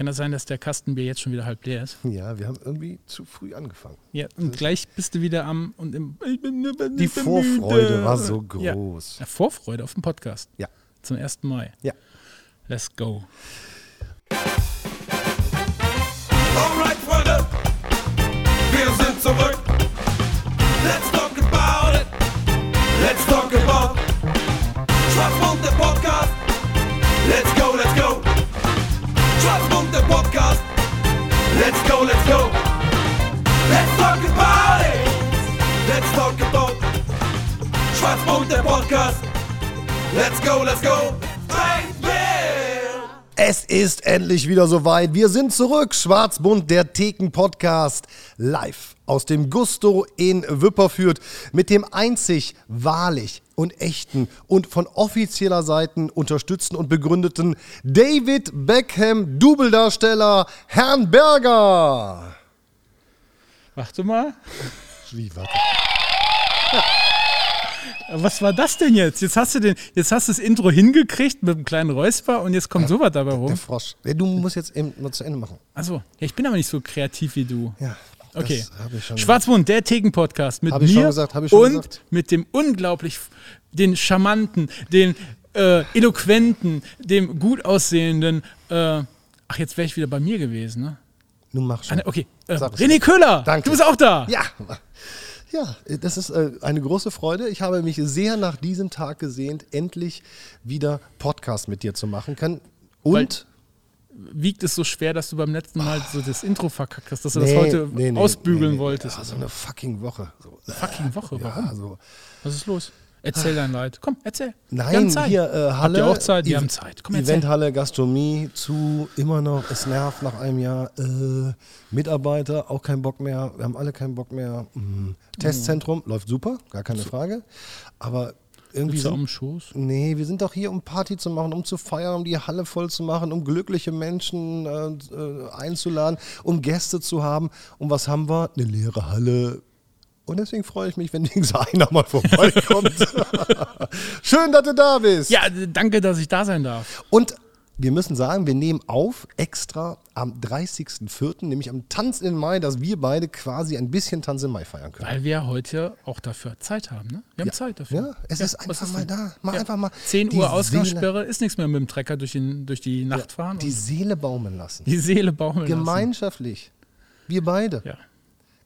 Kann das sein, dass der Kastenbier jetzt schon wieder halb leer ist? Ja, wir haben irgendwie zu früh angefangen. Ja, und gleich bist du wieder am und im. Ich bin, ich bin, Die Vorfreude müde. war so groß. Ja, Vorfreude auf den Podcast. Ja. Zum 1. Mai. Ja. Let's go. Alright, Freunde, wir sind zurück. Let's talk about it. Let's talk about Schwarzmund, der Podcast. Let's go. Let's go, let's go. Let's talk about it. Let's talk about Schwarzmund, der Podcast. Let's go, let's go. Es ist endlich wieder soweit. Wir sind zurück. Schwarzbund, der Theken-Podcast, live aus dem Gusto in Wipperfürth mit dem einzig wahrlich und echten und von offizieller Seiten unterstützten und begründeten David Beckham Doubledarsteller Herrn Berger. Warte mal. Wie, warte. Was war das denn jetzt? Jetzt hast du den, jetzt hast du das Intro hingekriegt mit einem kleinen Räusper und jetzt kommt sowas dabei Der rum. Frosch. Ja, Du musst jetzt eben mal zu Ende machen. Achso, ja, ich bin aber nicht so kreativ wie du. Ja. Okay. hab ich schon Schwarzmund, der Theken-Podcast mit Hab mir ich schon gesagt, hab ich schon und gesagt. mit dem unglaublich, den charmanten, den äh, eloquenten, dem gut aussehenden, äh, ach, jetzt wäre ich wieder bei mir gewesen, ne? Nun mach Ah, schon. ne, okay, äh, René Köhler, Danke. du bist auch da. Ja. Ja, das ist äh, eine große Freude. Ich habe mich sehr nach diesem Tag gesehnt, endlich wieder Podcast mit dir zu machen können. Und Wiegt es so schwer, dass du beim letzten Mal so das Intro verkackt hast, dass du Nee, das heute nee, nee, ausbügeln wolltest? Ja, so eine fucking Woche. So, äh, Fucking Woche, warum? Ja, so. Was ist los? Erzähl dein Leid. Komm, erzähl. Wir haben Nein, Zeit. hier äh, Halle. Habt ihr auch Zeit? Wir haben Zeit. Komm, erzähl. Eventhalle, Gastronomie zu, immer noch, es nervt nach einem Jahr. Äh, Mitarbeiter, auch kein Bock mehr. Wir haben alle keinen Bock mehr. Mhm. Testzentrum, läuft super, gar keine Frage. Aber irgendwie. Sind- am Schoß? Nee, wir sind doch hier, um Party zu machen, um zu feiern, um die Halle voll zu machen, um glückliche Menschen äh, äh, einzuladen, um Gäste zu haben. Und was haben wir? Eine leere Halle. Und deswegen freue ich mich, wenn wenigstens einer mal vorbeikommt. Schön, dass du da bist. Ja, danke, dass ich da sein darf. Und wir müssen sagen, wir nehmen auf extra am 30.04., nämlich am Tanz im Mai, dass wir beide quasi ein bisschen Tanz im Mai feiern können. Weil wir heute auch dafür Zeit haben, ne? Wir haben Ja. Zeit dafür. Ja, es ist was einfach mal denn? da. Mach einfach mal 10 die Uhr Ausgangssperre, ist nichts mehr mit dem Trecker durch, den, durch die Nacht fahren. Die Seele baumeln lassen. die Seele baumeln lassen. Gemeinschaftlich. Wir beide. Ja.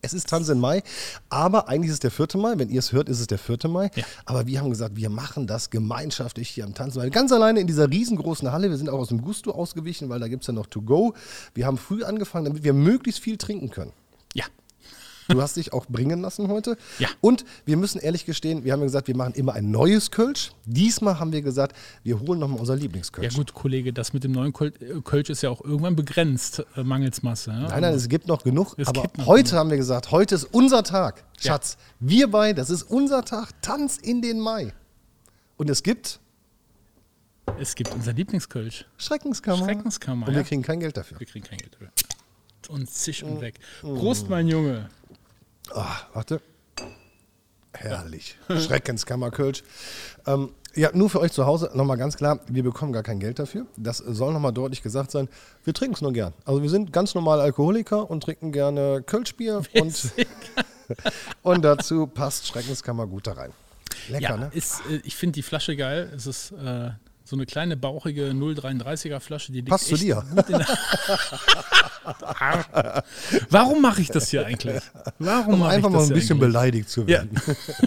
Es ist Tanz im Mai, aber eigentlich ist es der 4. Mai. Wenn ihr es hört, ist es der 4. Mai. Ja. Aber wir haben gesagt, wir machen das gemeinschaftlich hier am Tanz im Mai. Ganz alleine in dieser riesengroßen Halle. Wir sind auch aus dem Gusto ausgewichen, weil da gibt es ja noch To Go. Wir haben früh angefangen, damit wir möglichst viel trinken können. Ja. Du hast dich auch bringen lassen heute. Ja. Und wir müssen ehrlich gestehen, wir haben ja gesagt, wir machen immer ein neues Kölsch. Diesmal haben wir gesagt, wir holen nochmal unser Ja Lieblingskölsch. gut, Kollege, das mit dem neuen äh, Kölsch ist ja auch irgendwann begrenzt, äh, mangels Masse. Ne? Nein, nein, es gibt noch genug. Es aber noch heute haben wir gesagt, heute ist unser Tag. Ja. Schatz, wir beide, das ist unser Tag. Tanz in den Mai. Und es gibt Es gibt unser Lieblingskölsch. Schreckenskammer. Schreckenskammer, Und ja. wir kriegen kein Geld dafür. Wir kriegen kein Geld dafür. Und zisch Mm. und weg. Prost, mein Junge. Ah, warte. Herrlich. Schreckenskammer Kölsch. Ähm, ja, nur für euch zu Hause nochmal ganz klar, wir bekommen gar kein Geld dafür. Das soll nochmal deutlich gesagt sein. Wir trinken es nur gern. Also wir sind ganz normale Alkoholiker und trinken gerne Kölschbier und, und dazu passt Schreckenskammer gut da rein. Lecker, Ja, ne? ist, äh, ich finde die Flasche geil. Es ist äh, so eine kleine, bauchige 0,33er Flasche. Die Passt zu dir. Warum mache ich das hier eigentlich? Warum Um mache einfach ich mal das ein hier bisschen eigentlich? beleidigt zu Ja. werden.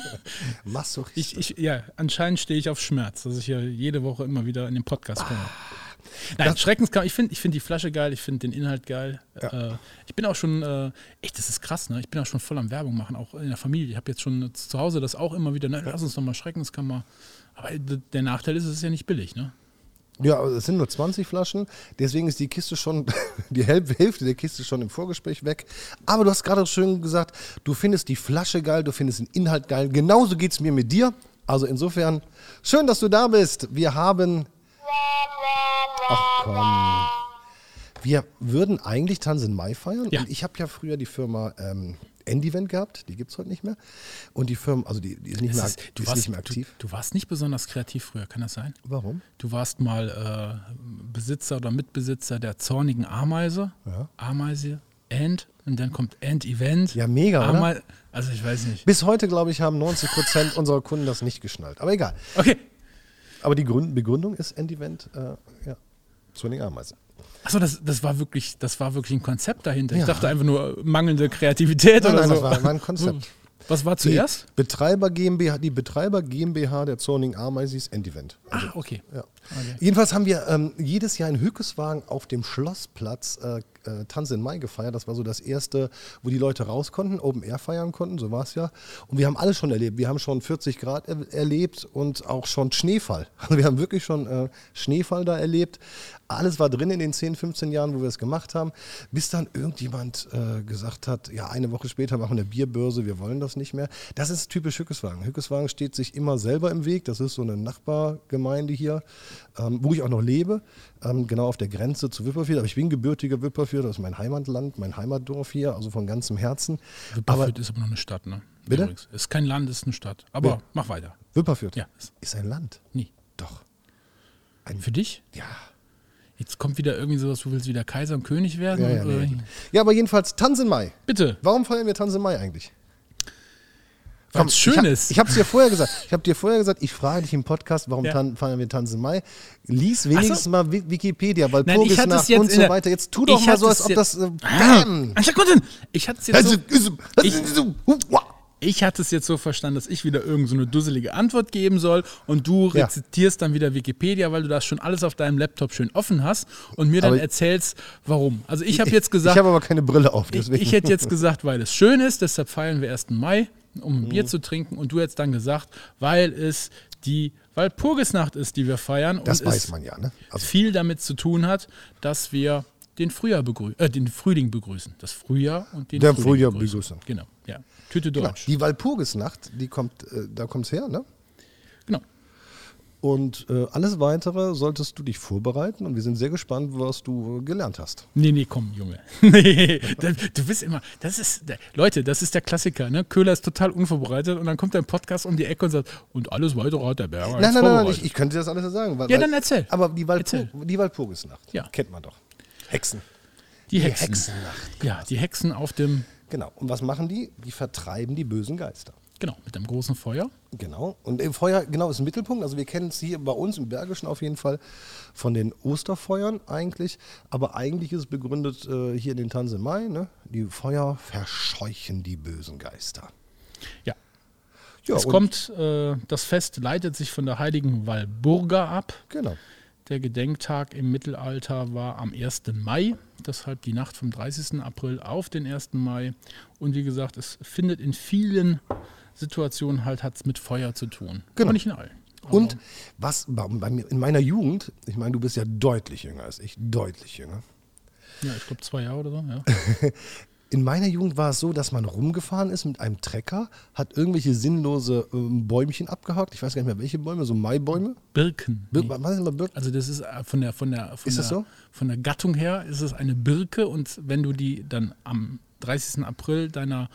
Masochist. Ich, ich, ja, anscheinend stehe ich auf Schmerz, dass ich hier jede Woche immer wieder in den Podcast komme. Nein, Schreckenskammer, ich finde ich find die Flasche geil, ich finde den Inhalt geil. Äh, ich bin auch schon, äh, echt, das ist krass, ne? Ich bin auch schon voll am Werbung machen, auch in der Familie. Ich habe jetzt schon zu Hause das auch immer wieder, ne? lass uns doch mal Schreckenskammer. Aber der Nachteil ist, es ist ja nicht billig, ne? Ja, es sind nur 20 Flaschen, deswegen ist die Kiste schon, die Häl- Hälfte der Kiste schon im Vorgespräch weg. Aber du hast gerade schön gesagt, du findest die Flasche geil, du findest den Inhalt geil. Genauso geht es mir mit dir. Also insofern, schön, dass du da bist. Wir haben. Ach komm. Wir würden eigentlich Tanz in Mai feiern. Ja. Und ich habe ja früher die Firma ähm, Endivent gehabt, die gibt es heute nicht mehr. Und die Firma, also die, die ist, nicht mehr, ist, du, ist warst, nicht mehr aktiv. Du, du warst nicht besonders kreativ früher, kann das sein? Warum? Du warst mal äh, Besitzer oder Mitbesitzer der zornigen Ameise. Ja. Ameise, End und dann kommt End Event. Ja, mega, oder? Amei Also ich weiß nicht. Bis heute, glaube ich, haben 90 Prozent unserer Kunden das nicht geschnallt. Aber egal. Okay. Aber die Grund Begründung ist Endivent, äh, ja, Zwilling Ameise. Achso, das, das war wirklich, das war wirklich ein Konzept dahinter. Ich Ja. dachte einfach nur mangelnde Kreativität Nein, oder nein, so. das war, war ein Konzept. Was war Die zuerst? Betreiber GmbH, die Betreiber GmbH der Zorning Ameisis Endivent. Ach, okay. Ja. Okay. Jedenfalls haben wir ähm, jedes Jahr in Hückeswagen auf dem Schlossplatz äh, äh, Tanz in Mai gefeiert. Das war so das erste, wo die Leute raus konnten, Open Air feiern konnten, so war es ja. Und wir haben alles schon erlebt. Wir haben schon 40 Grad er erlebt und auch schon Schneefall. Also wir haben wirklich schon äh, Schneefall da erlebt. Alles war drin in den 10, 15 Jahren, wo wir es gemacht haben, bis dann irgendjemand äh, gesagt hat, ja, eine Woche später machen wir eine Bierbörse, wir wollen das nicht mehr. Das ist typisch Hückeswagen. Hückeswagen steht sich immer selber im Weg. Das ist so eine Nachbargemeinde hier, ähm, wo ich auch noch lebe, ähm, genau auf der Grenze zu Wipperfürth. Aber ich bin gebürtiger Wipperfürth, das ist mein Heimatland, mein Heimatdorf hier, also von ganzem Herzen. Aber Wipperfürth ist aber noch eine Stadt, ne? Bitte? Übrigens. Ist kein Land, ist eine Stadt. Aber Ja. mach weiter. Wipperfürth Ja, ist- ein Land. Nie. Doch. Für dich? Ja. Jetzt kommt wieder irgendwie sowas, du willst wieder Kaiser und König werden? Ja, ja, nee. ja, aber jedenfalls Tanz im Mai. Bitte, Warum feiern wir Tanz im Mai eigentlich? Weil Komm, es schön ich ist. Ich habe es dir vorher gesagt. Ich habe dir vorher gesagt, ich frage dich im Podcast, warum Ja. feiern wir Tanz im Mai? Lies wenigstens so. mal Wi- Wikipedia, weil Nein, ich Purgisnacht jetzt und so weiter. Jetzt tu doch ich mal so, als ob das. Äh, Ah, bam. Ich hatte es jetzt so, Ich, ich hatte es jetzt so verstanden, dass ich wieder irgend so eine dusselige Antwort geben soll und du Ja. rezitierst dann wieder Wikipedia, weil du das schon alles auf deinem Laptop schön offen hast und mir dann Aber- erzählst, warum. Also ich habe jetzt gesagt, Ich habe aber keine Brille auf, Ich, deswegen. ich hätte jetzt gesagt, weil es schön ist, deshalb feiern wir 1. Mai, um ein Mhm. Bier zu trinken. Und du hättest dann gesagt, weil es die, weil Purgisnacht ist, die wir feiern. das und weiß es man ja, ne? Also, viel damit zu tun hat, dass wir den Frühjahr begrü äh, den Frühling begrüßen. Das Frühjahr und den Der Frühling Frühjahr begrüßen. begrüßen. Genau, ja. Tüte genau. Deutsch. Die Walpurgisnacht, die kommt, äh, da kommt es her, ne? Genau. Und äh, alles weitere solltest du dich vorbereiten und wir sind sehr gespannt, was du äh, gelernt hast. Nee, nee, komm, Junge. nee, du bist immer, das ist, Leute, das ist der Klassiker, ne? Köhler ist total unvorbereitet und dann kommt ein Podcast um die Ecke und sagt, und alles weitere hat der Berger Nein, nein, nein, nein ich, ich könnte dir das alles ja sagen. Weil, Ja, dann erzähl. Aber die, Walpur die Walpurgisnacht, Ja. kennt man doch. Hexen. Die Hexen. Hexennacht. Ja, die Hexen auf dem, Genau. Und was machen die? Die vertreiben die bösen Geister. Genau, mit dem großen Feuer. Genau. Und im Feuer, genau, ist ein Mittelpunkt. Also wir kennen es hier bei uns im Bergischen auf jeden Fall von den Osterfeuern eigentlich. Aber eigentlich ist es begründet äh, hier in den Tanz im Mai. Ne? Die Feuer verscheuchen die bösen Geister. Ja. Ja, es kommt, äh, das Fest leitet sich von der heiligen Walburga ab. Genau. Der Gedenktag im Mittelalter war am 1. Mai, deshalb die Nacht vom 30. April auf den 1. Mai. Und wie gesagt, es findet in vielen Situationen halt hat's mit Feuer zu tun. Genau. Aber nicht in allen. Und was bei, bei mir in meiner Jugend, ich meine, du bist ja deutlich jünger als ich, deutlich jünger. Ja, ich glaube zwei Jahre oder so. Ja. In meiner Jugend war es so, dass man rumgefahren ist mit einem Trecker, hat irgendwelche sinnlose ähm, Bäumchen abgehakt. Ich weiß gar nicht mehr, welche Bäume, so Maibäume. Birken. Bir Nee. Was ist immer Birken? Also das ist äh, von der, von der, von Ist der, das so? von der Gattung her ist es eine Birke und wenn du die dann am 30. April deiner,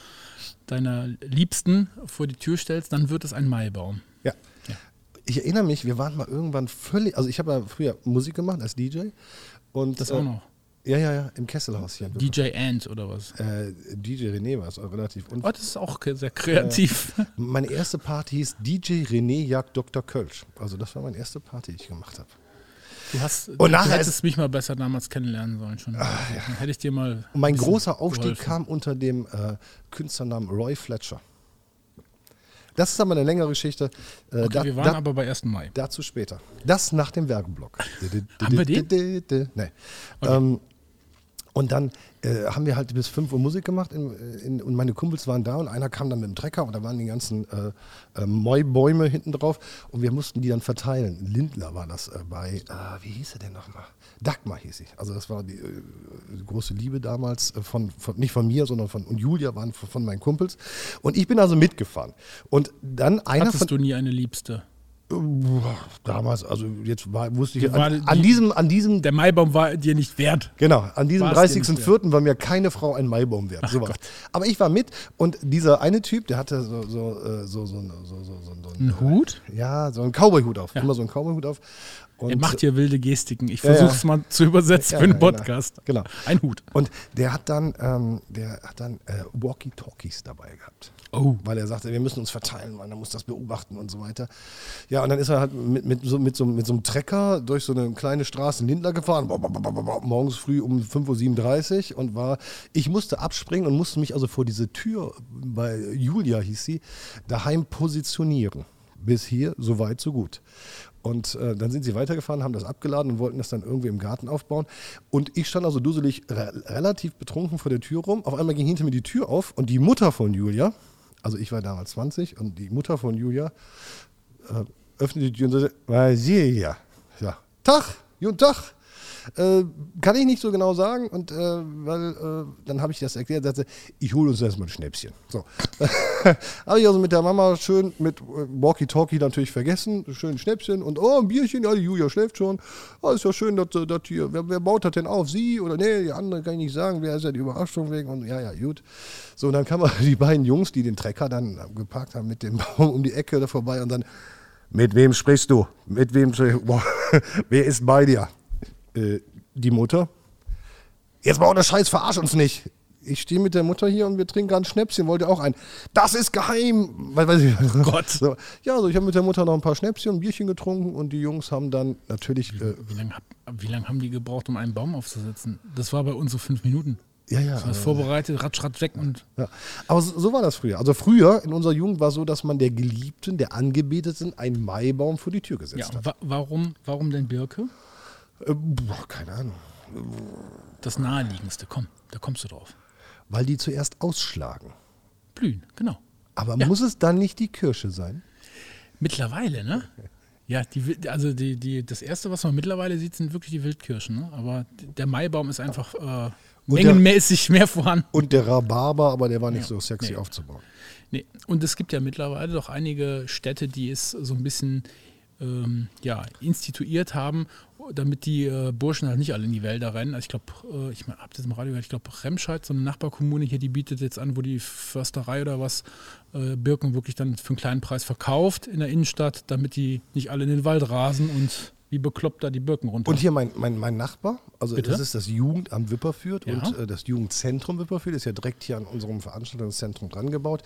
deiner Liebsten vor die Tür stellst, dann wird es ein Maibaum. Ja. Ich erinnere mich, wir waren mal irgendwann völlig, also ich habe ja früher Musik gemacht als DJ. Und, Das auch noch. Ja, ja, ja, im Kesselhaus hier. DJ Ant oder was? Äh, DJ René war es auch relativ. Und Oh, das ist auch sehr kreativ. meine erste Party hieß DJ René jagt Dr. Kölsch. Also das war meine erste Party, die ich gemacht habe. Du, hast, Und du nachher hättest ist- mich mal besser damals kennenlernen sollen schon. Dann hätte ich dir mal. Und mein großer Aufstieg geholfen. kam unter dem äh, Künstlernamen Roy Fletcher. Das ist aber eine längere Geschichte. Äh, Okay, da- wir waren da- aber bei 1. Mai. Dazu später. Das nach dem Werbeblock. Haben wir den? Nee. Ähm, und dann äh, haben wir halt bis 5 Uhr Musik gemacht in, in, und meine Kumpels waren da und einer kam dann mit dem Trecker und da waren die ganzen äh, äh, Maibäume hinten drauf und wir mussten die dann verteilen. Lindler war das äh, bei, äh, wie hieß er denn nochmal? Dagmar hieß ich. Also das war die, äh, große Liebe damals äh, von, von, nicht von mir, sondern von, und Julia waren von, von meinen Kumpels. Und ich bin also mitgefahren. Und dann einer von, Hattest du nie eine Liebste? Damals, also jetzt war, wusste ich, an, an die- diesem, an diesem, Der Maibaum war dir nicht wert. genau, an diesem War es dir nicht 30.04. war mir keine Frau ein Maibaum wert. So. Aber ich war mit und dieser eine Typ, der hatte so, so, äh, so, so, so, so, so, so, so Ein Hut? ja, so einen Cowboy-Hut auf. Immer so einen Cowboy-Hut auf. Und, Er macht hier wilde Gestiken. Ich Ja, ja. versuche es mal zu übersetzen Ja, für einen genau. Podcast. Genau. Ein Hut. Und der hat dann, ähm, der hat dann äh, Walkie-Talkies dabei gehabt. Oh. Weil er sagte, wir müssen uns verteilen, weil er muss das beobachten und so weiter. Ja, und dann ist er halt mit, mit, so, mit, so, mit so einem Trecker durch so eine kleine Straße in Lindler gefahren, morgens früh um 5.37 Uhr und war, ich musste abspringen und musste mich also vor diese Tür, bei Julia hieß sie, daheim positionieren. Bis hier, so weit, so gut. Und äh, dann sind sie weitergefahren, haben das abgeladen und wollten das dann irgendwie im Garten aufbauen. Und ich stand also duselig re relativ betrunken vor der Tür rum. Auf einmal ging hinter mir die Tür auf und die Mutter von Julia, also ich war damals 20 und die Mutter von Julia äh, öffnete die Tür und sagte, "Was sehe ich ja? Ja, Tag, guten Tag. Äh, kann ich nicht so genau sagen. Und äh, weil äh, dann habe ich das erklärt, sagte, ich hole uns erstmal ein Schnäpschen. So. habe ich also mit der Mama schön mit äh, Walkie-Talkie natürlich vergessen, schön Schnäpschen und oh, ein Bierchen, ja, die Julia schläft schon. Oh, ist ja schön, dass äh, das hier, wer, wer baut das denn auf? Sie oder nee, die andere kann ich nicht sagen, wer ist ja die Überraschung wegen und ja, ja, gut. So, und dann kamen die beiden Jungs, die den Trecker dann geparkt haben, mit dem Baum um die Ecke da vorbei und dann, mit wem sprichst du? Mit wem, boah, wer ist bei dir? Äh, die Mutter. Jetzt mal ohne Scheiß, verarsch uns nicht. Ich stehe mit der Mutter hier und wir trinken ein Schnäpschen, wollte auch ein. Das ist geheim! Weil, weiß ich, Gott. So, ja, also ich habe mit der Mutter noch ein paar Schnäpschen, ein Bierchen getrunken und die Jungs haben dann natürlich. Äh, Wie lange wie lang haben die gebraucht, um einen Baum aufzusetzen? Das war bei uns so fünf Minuten. ja, ja. Das vorbereitet, ratsch, ratsch weg und ja. Aber so, so war das früher. Also früher in unserer Jugend war es so, dass man der Geliebten, der Angebeteten, einen Maibaum vor die Tür ja, gesetzt hat. wa warum, warum denn Birke? Äh, boah, keine Ahnung. Das naheliegendste, komm, da kommst du drauf. Weil die zuerst ausschlagen. Blühen, genau. Aber Ja. muss es dann nicht die Kirsche sein? Mittlerweile, ne? Ja, die, also die, die, das Erste, was man mittlerweile sieht, sind wirklich die Wildkirschen. Ne? Aber der Maibaum ist einfach äh, Und der- mengenmäßig mehr vorhanden. Und der Rhabarber, aber der war nicht Ja. so sexy Nee. aufzubauen. Nee. Und es gibt ja mittlerweile doch einige Städte, die es so ein bisschen ähm, ja, instituiert haben, damit die äh, Burschen halt nicht alle in die Wälder rennen. Also ich glaube, äh, ich habe das im Radio gehört, ich glaube, Remscheid, so eine Nachbarkommune hier, die bietet jetzt an, wo die Försterei oder was äh, Birken wirklich dann für einen kleinen Preis verkauft in der Innenstadt, damit die nicht alle in den Wald rasen und wie bekloppt da die Birken runter. Und hier mein, mein, mein Nachbar, also Bitte? das ist das Jugendamt Wipperfürth Ja. und äh, das Jugendzentrum Wipperfürth ist ja direkt hier an unserem Veranstaltungszentrum dran gebaut.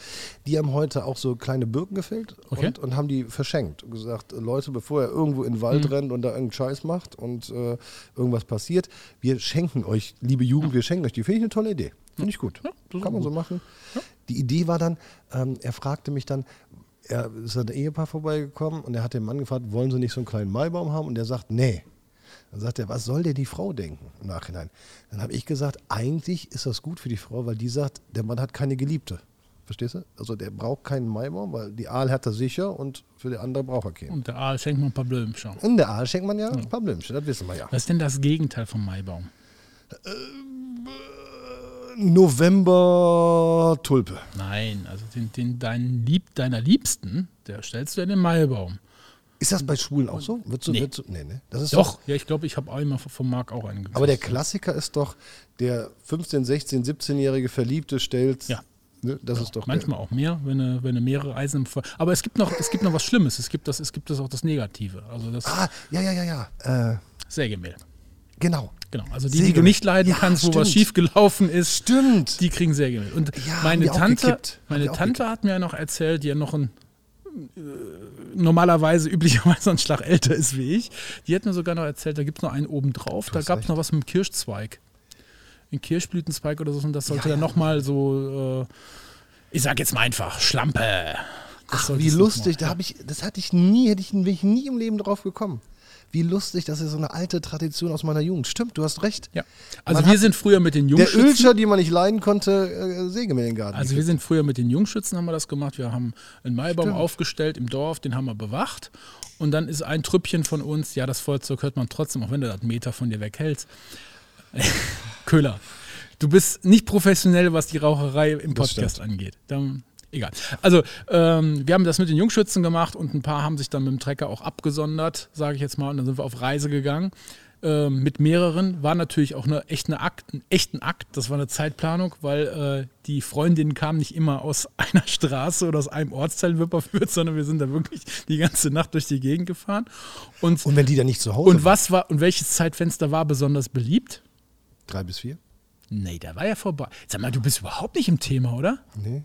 Die haben heute auch so kleine Birken gefällt Okay. und, und haben die verschenkt. Und gesagt, Leute, bevor ihr irgendwo in den Wald Mhm. rennt und da irgendeinen Scheiß macht und äh, irgendwas passiert, wir schenken euch, liebe Jugend, wir schenken euch die. Finde ich eine tolle Idee. Finde ich gut. Ja, Kann man so machen. Die Idee war dann, ähm, er fragte mich dann, er ist ein Ehepaar vorbeigekommen und er hat den Mann gefragt, wollen sie nicht so einen kleinen Maibaum haben? Und der sagt, nee. Dann sagt er, was soll denn die Frau denken im Nachhinein? Dann habe ich gesagt, eigentlich ist das gut für die Frau, weil die sagt, der Mann hat keine Geliebte. Verstehst du? Also der braucht keinen Maibaum, weil die Aal hat er sicher und für die andere braucht er keinen. Und der Aal schenkt mal ein paar Blümchen. In der Aal schenkt man ja ein paar Blümchen, das wissen wir ja. Was ist denn das Gegenteil vom Maibaum? November Tulpe. Nein, also den, den deinen Lieb, deiner Liebsten, der stellst du in den Maibaum. Ist das bei Schwulen auch so? Wird so, Nee. Wird so nee, ne? Das ist Doch, ja, ich glaube, ich habe einmal vom Marc auch einen gekriegt. Aber der Klassiker ist doch, der 15-, 16-, 17-jährige Verliebte stellt. Ja. Ne? Das ist doch. Manchmal auch mehr, wenn du, wenn du mehrere Eisen im Feuer. Aber es gibt noch, es gibt noch was Schlimmes. Es gibt das, es gibt das auch das Negative. Also das ah, ja, ja, ja, ja. Äh, Sägemehl. genau. Genau. Also die, die du nicht leiden Ja, kannst, wo was stimmt. schief gelaufen ist, Stimmt. die kriegen Sägemehl. Und Ja, meine Tante, meine Tante hat mir ja noch erzählt, die ja noch ein äh, normalerweise üblicherweise einen Schlag älter ist wie ich. Die hat mir sogar noch erzählt, da gibt es noch einen oben drauf. Da gab es noch was mit dem Kirschzweig. Ein Kirschblütenzweig oder so. Und das sollte Ja, dann ja. nochmal so, äh, ich sag jetzt mal einfach, Schlampe. Das Ach, wie lustig. Da habe ich, das hatte ich nie, hätte ich, bin ich nie im Leben drauf gekommen. Wie lustig, das ist so eine alte Tradition aus meiner Jugend. Stimmt, du hast recht. Ja. Also Man wir sind früher mit den Der Jungschützen. Ölscher, die man nicht leiden konnte, äh, Sägemehl im Garten. Also wir sind früher mit den Jungschützen haben wir das gemacht. Wir haben einen Maibaum Stimmt. aufgestellt im Dorf, den haben wir bewacht. Und dann ist ein Trüppchen von uns, ja, das Feuerzeug hört man trotzdem, auch wenn du das Meter von dir weghältst. Köhler, du bist nicht professionell, was die Raucherei im Das Podcast angeht. Dann, egal. Also, ähm, wir haben das mit den Jungschützen gemacht und ein paar haben sich dann mit dem Trecker auch abgesondert, sage ich jetzt mal. Und dann sind wir auf Reise gegangen ähm, mit mehreren. War natürlich auch eine, echt eine Akt, einen echten Akt. Das war eine Zeitplanung, weil äh, die Freundinnen kamen nicht immer aus einer Straße oder aus einem Ortsteil in Wipperfürth, sondern wir sind da wirklich die ganze Nacht durch die Gegend gefahren. Und, Und wenn die dann nicht zu Hause und was war und welches Zeitfenster war besonders beliebt? Drei bis vier? Nee, da war ja vorbei. Sag mal, du bist überhaupt nicht im Thema, oder? Nee.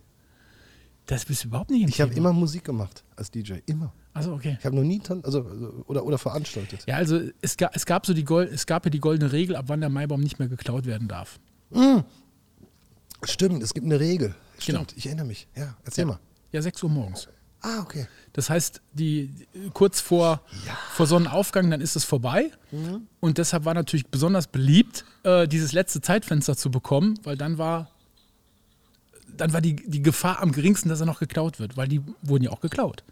Das bist du überhaupt nicht im Ich habe immer Musik gemacht als DJ. Immer. Also okay. Ich habe noch nie tan also, also oder, oder veranstaltet. Ja, also es, ga, es gab so die Gold, es gab ja die goldene Regel, ab wann der Maibaum nicht mehr geklaut werden darf. Stimmt, es gibt eine Regel. Genau. Stimmt, ich erinnere mich. Ja, erzähl mal. Ja, 6 Uhr morgens. Ah, okay. Das heißt, die, kurz vor, vor Sonnenaufgang, dann ist es vorbei. Und deshalb war natürlich besonders beliebt, äh, dieses letzte Zeitfenster zu bekommen, weil dann war, dann war die, die Gefahr am geringsten, dass er noch geklaut wird, weil die wurden ja auch geklaut.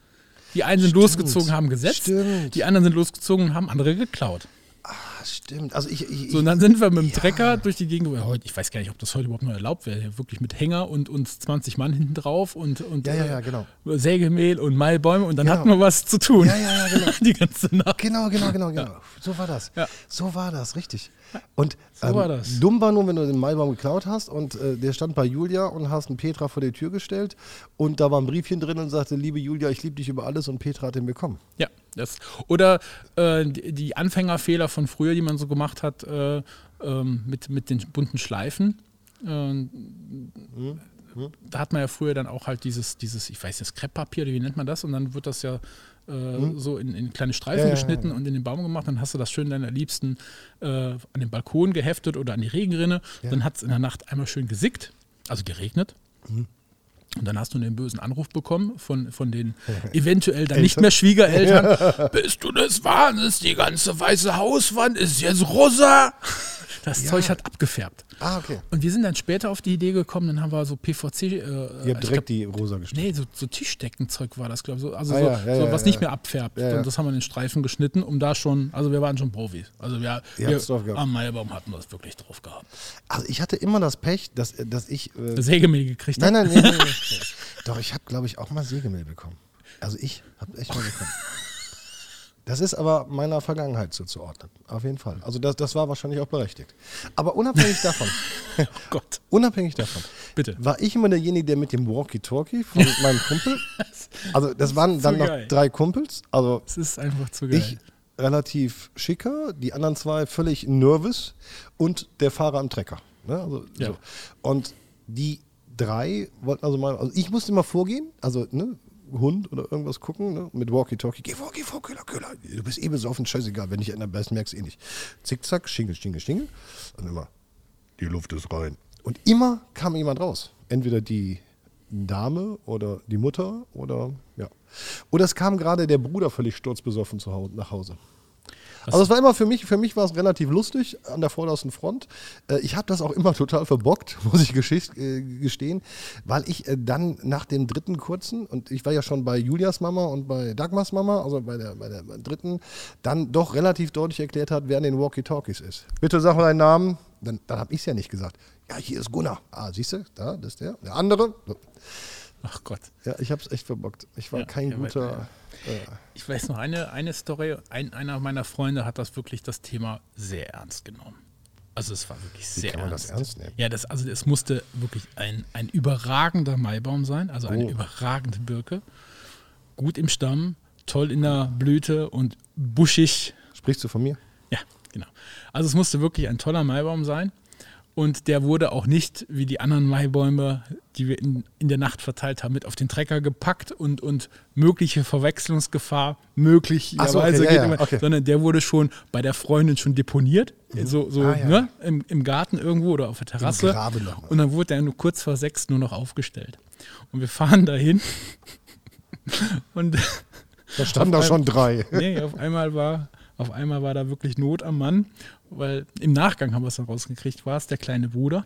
Die einen sind Stimmt. losgezogen, haben gesetzt, Stimmt. die anderen sind losgezogen und haben andere geklaut. Ah, stimmt. Also ich, ich, So, und dann sind wir mit dem Trecker durch die Gegend. Heute, ich weiß gar nicht, ob das heute überhaupt noch erlaubt wäre. Wirklich mit Hänger und, und 20 Mann hinten drauf und, und Ja, ja, äh, ja, genau. Sägemehl und Mailbäume und dann Ja. hatten wir was zu tun. Ja, ja, ja, genau. die ganze Nacht. Genau, genau, genau, genau. So war das. Ja. So war das, richtig. Und So ähm, war das. dumm war nur, wenn du den Maibaum geklaut hast und äh, der stand bei Julia und hast einen Petra vor die Tür gestellt und da war ein Briefchen drin und sagte, liebe Julia, ich liebe dich über alles und Petra hat den bekommen. Ja, das. Oder äh, die Anfängerfehler von früher, die man so gemacht hat, äh, ähm, mit, mit den bunten Schleifen. Äh, Da hat man ja früher dann auch halt dieses, dieses ich weiß nicht, Krepppapier, oder wie nennt man das? Und dann wird das ja äh, so in, in kleine Streifen Ja, ja, ja, geschnitten und in den Baum gemacht. Dann hast du das schön deiner Liebsten äh, an den Balkon geheftet oder an die Regenrinne. Dann hat es in der Nacht einmal schön gesickt, also geregnet. Und dann hast du den bösen Anruf bekommen von, von den eventuell dann nicht mehr Schwiegereltern. Bist du des Wahnsinns? Die ganze weiße Hauswand ist jetzt rosa. Das Zeug hat abgefärbt. Ah, okay. Und wir sind dann später auf die Idee gekommen, dann haben wir so PVC. Äh, Ihr habt direkt glaub, die rosa gestellt. Nee, so, so Tischdeckenzeug war das, glaube ich. So, also Ah, so, ja, ja, so ja, was ja, nicht ja. mehr abfärbt. Ja, ja. Und das haben wir in den Streifen geschnitten, um da schon, also wir waren schon Profis. Also wir, wir am Maibaum hatten wir das wirklich drauf gehabt. Also ich hatte immer das Pech, dass, dass ich... Äh, Sägemehl gekriegt nein, hat. nein, nee, nee, nee. Doch, ich habe, glaube ich, auch mal Sägemehl bekommen. Also ich habe echt mal bekommen. Das ist aber meiner Vergangenheit zuzuordnen. Auf jeden Fall. Also das, das war wahrscheinlich auch berechtigt. Aber unabhängig davon, Oh Gott. unabhängig davon, Bitte. war ich immer derjenige, der mit dem Walkie-Talkie von meinem Kumpel, also das waren dann zu noch geil. drei Kumpels, also Es ist einfach zu geil. ich relativ schicker, die anderen zwei völlig nervös und der Fahrer am Trecker. Ne? Also, Ja. so. Und die drei wollten also mal, also ich musste immer vorgehen, also ne, Hund oder irgendwas gucken, ne, mit Walkie-Talkie, geh vor, geh vor, Köhler, Köhler, du bist eh besoffen, scheißegal, wenn ich einer bist, merkst du eh nicht. Zickzack, Schingel, Schingel, Schingel und immer, die Luft ist rein. Und immer kam jemand raus. Entweder die Dame oder die Mutter oder ja. Oder es kam gerade der Bruder völlig sturzbesoffen nach Hause. Also es war immer für mich, für mich war es relativ lustig an der vordersten Front. Äh, Ich habe das auch immer total verbockt, muss ich äh, gestehen, weil ich äh, dann nach dem dritten kurzen, und ich war ja schon bei Julias Mama und bei Dagmars Mama, also bei der, bei der dritten, dann doch relativ deutlich erklärt hat, wer an den Walkie-Talkies ist. Bitte sag mal deinen Namen. Dann, dann habe ich es ja nicht gesagt. Ja, hier ist Gunnar. Ah, siehst du, da, das ist der. Der andere. So. Ach Gott. Ja, ich habe es echt verbockt. Ich war Ja, kein guter. Äh, Ich weiß noch eine, eine Story. Ein, einer meiner Freunde hat das wirklich das Thema sehr ernst genommen. Also es war wirklich sehr kann man das ernst. ernst nehmen? Ja, das, also es musste wirklich ein, ein überragender Maibaum sein, also eine Oh. überragende Birke. Gut im Stamm, toll in der Blüte und buschig. sprichst du von mir? Ja, genau. Also es musste wirklich ein toller Maibaum sein. Und der wurde auch nicht, wie die anderen Maibäume, die wir in, in der Nacht verteilt haben, mit auf den Trecker gepackt und, und mögliche Verwechslungsgefahr möglicherweise, so, okay, ja, ja, okay. sondern der wurde schon bei der Freundin schon deponiert, so, so Ah, ja. ne, im, im Garten irgendwo oder auf der Terrasse. Und dann wurde der nur kurz vor sechs nur noch aufgestellt. Und wir fahren dahin und Da standen da schon drei. nee, auf einmal war, auf einmal war da wirklich Not am Mann, weil im Nachgang haben wir es dann rausgekriegt, war es der kleine Bruder,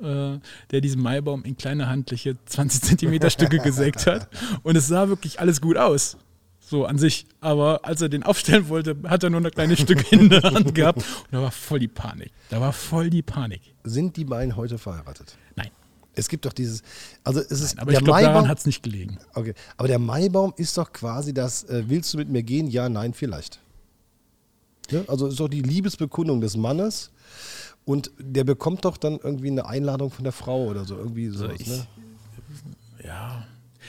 äh, der diesen Maibaum in kleine handliche 20 Zentimeter Stücke gesägt hat. Und es sah wirklich alles gut aus. So an sich. Aber als er den aufstellen wollte, hat er nur noch kleine Stücke in der Hand gehabt. Und da war voll die Panik. Da war voll die Panik. Sind die beiden heute verheiratet? Nein. Es gibt doch dieses, also es ist Aber ich glaube, daran hat es nicht gelegen. Okay, aber der Maibaum ist doch quasi das, äh, willst du mit mir gehen? Ja, nein, vielleicht. Ne? Also ist doch die Liebesbekundung des Mannes und der bekommt doch dann irgendwie eine Einladung von der Frau oder so, irgendwie sowas, Also ich, ne? Ja,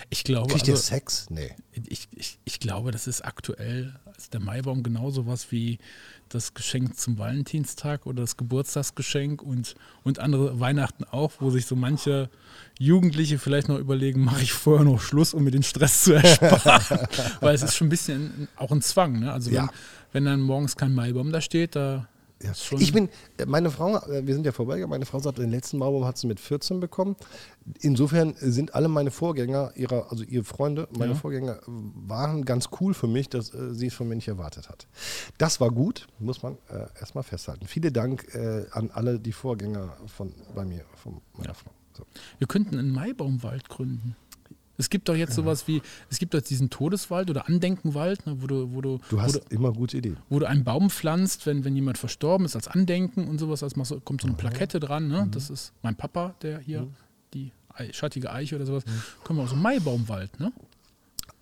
ich glaube. Kriegt der also, Sex? Nee. ich, ich, ich glaube, das ist aktuell, ist der Maibaum genauso was wie das Geschenk zum Valentinstag oder das Geburtstagsgeschenk und, und andere Weihnachten auch, wo sich so manche Jugendliche vielleicht noch überlegen, mache ich vorher noch Schluss, um mir den Stress zu ersparen. Weil es ist schon ein bisschen auch ein Zwang. Ne? Also wenn, Ja. Wenn dann morgens kein Maibaum da steht, da Ja. Ich bin, meine Frau, äh, wir sind ja vorbeigegangen, meine Frau sagt, den letzten Maibaum hat sie mit 14 bekommen. Insofern sind alle meine Vorgänger, ihrer, also ihre Freunde, meine Ja. Vorgänger äh, waren ganz cool für mich, dass äh, sie es von mir nicht erwartet hat. Das war gut, muss man äh, erstmal festhalten. Vielen Dank äh, an alle die Vorgänger von bei mir, von meiner Ja. Frau. So. Wir könnten einen Maibaumwald gründen. Es gibt doch jetzt sowas wie, es gibt doch diesen Todeswald oder Andenkenwald, ne, wo du, wo du, Du wo hast du, immer gute Ideen. wo du einen Baum pflanzt, wenn, wenn jemand verstorben ist, als Andenken und sowas, als machst du, kommt so eine Plakette dran. Ne? Das ist mein Papa, der hier, die Ei- schattige Eiche oder sowas. Können wir auch so Maibaumwald, ne?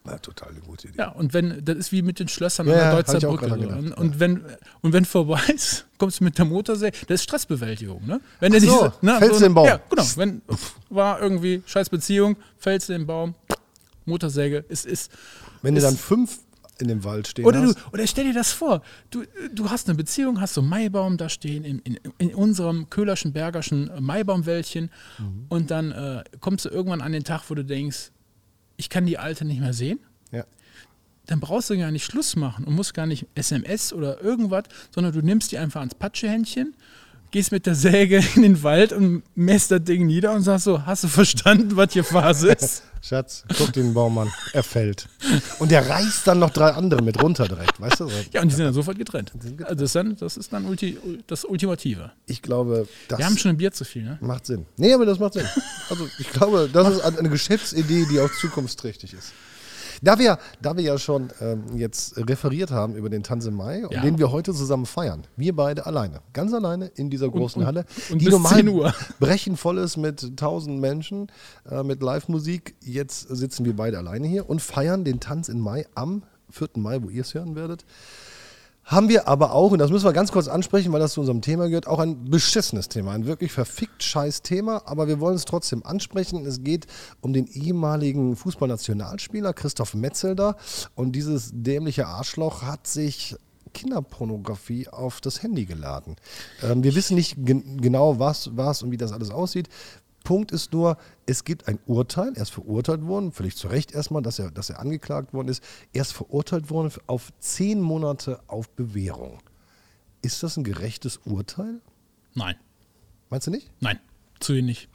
Ja, total eine gute Idee. Ja, und wenn, das ist wie mit den Schlössern Ja, an der Deutzer Brücke. So. Und, und, wenn, und wenn vorbei ist, kommst du mit der Motorsäge. Das ist Stressbewältigung, ne? Wenn Ach du so, fällst du den Baum. Ja, genau. Wenn war irgendwie scheiß Beziehung, fällst du den Baum, Motorsäge, ist, ist, Wenn du ist- dann fünf in dem Wald stehen oder, du, hast, oder stell dir das vor, du, du hast eine Beziehung, hast so einen Maibaum da stehen in, in, in unserem Köhlerschen, Bergerschen Maibaumwäldchen Mhm. und dann äh, kommst du irgendwann an den Tag, wo du denkst, ich kann die Alte nicht mehr sehen. ja. Dann brauchst du gar nicht Schluss machen und musst gar nicht SMS oder irgendwas, sondern du nimmst die einfach ans Patschehändchen, gehst mit der Säge in den Wald und mäst das Ding nieder und sagst so, hast du verstanden, was hier Phase ist? Schatz, guck den Baum an, er fällt. Und der reißt dann noch drei andere mit runter direkt, weißt du? Ja, und die sind dann sofort getrennt. Also das, ist dann, das ist dann Ulti, das Ultimative. Ich glaube, das Wir haben schon ein Bier zu viel, ne? macht Sinn. Nee, aber das macht Sinn. Also ich glaube, das ist eine Geschäftsidee, die auch zukunftsträchtig ist. Da wir, da wir ja schon ähm, jetzt referiert haben über den Tanz im Mai, Ja. den wir heute zusammen feiern, wir beide alleine, ganz alleine in dieser großen und- Halle, und die normal 10 Uhr. brechen voll ist mit tausend Menschen, äh, mit Live-Musik. Jetzt sitzen wir beide alleine hier und feiern den Tanz im Mai am 4. Mai, wo ihr es hören werdet. Haben wir aber auch, und das müssen wir ganz kurz ansprechen, weil das zu unserem Thema gehört, auch ein beschissenes Thema, ein wirklich verfickt scheiß Thema, aber wir wollen es trotzdem ansprechen. Es geht um den ehemaligen Fußballnationalspieler Christoph Metzelder und dieses dämliche Arschloch hat sich Kinderpornografie auf das Handy geladen. Ähm, wir wissen nicht gen genau, was, was und wie das alles aussieht. Punkt ist nur, es gibt ein Urteil, er ist verurteilt worden, völlig zu Recht erstmal, dass er, dass er angeklagt worden ist. Er ist verurteilt worden auf zehn Monate auf Bewährung. Ist das ein gerechtes Urteil? Nein, Meinst du nicht? nein, zu ihr nicht.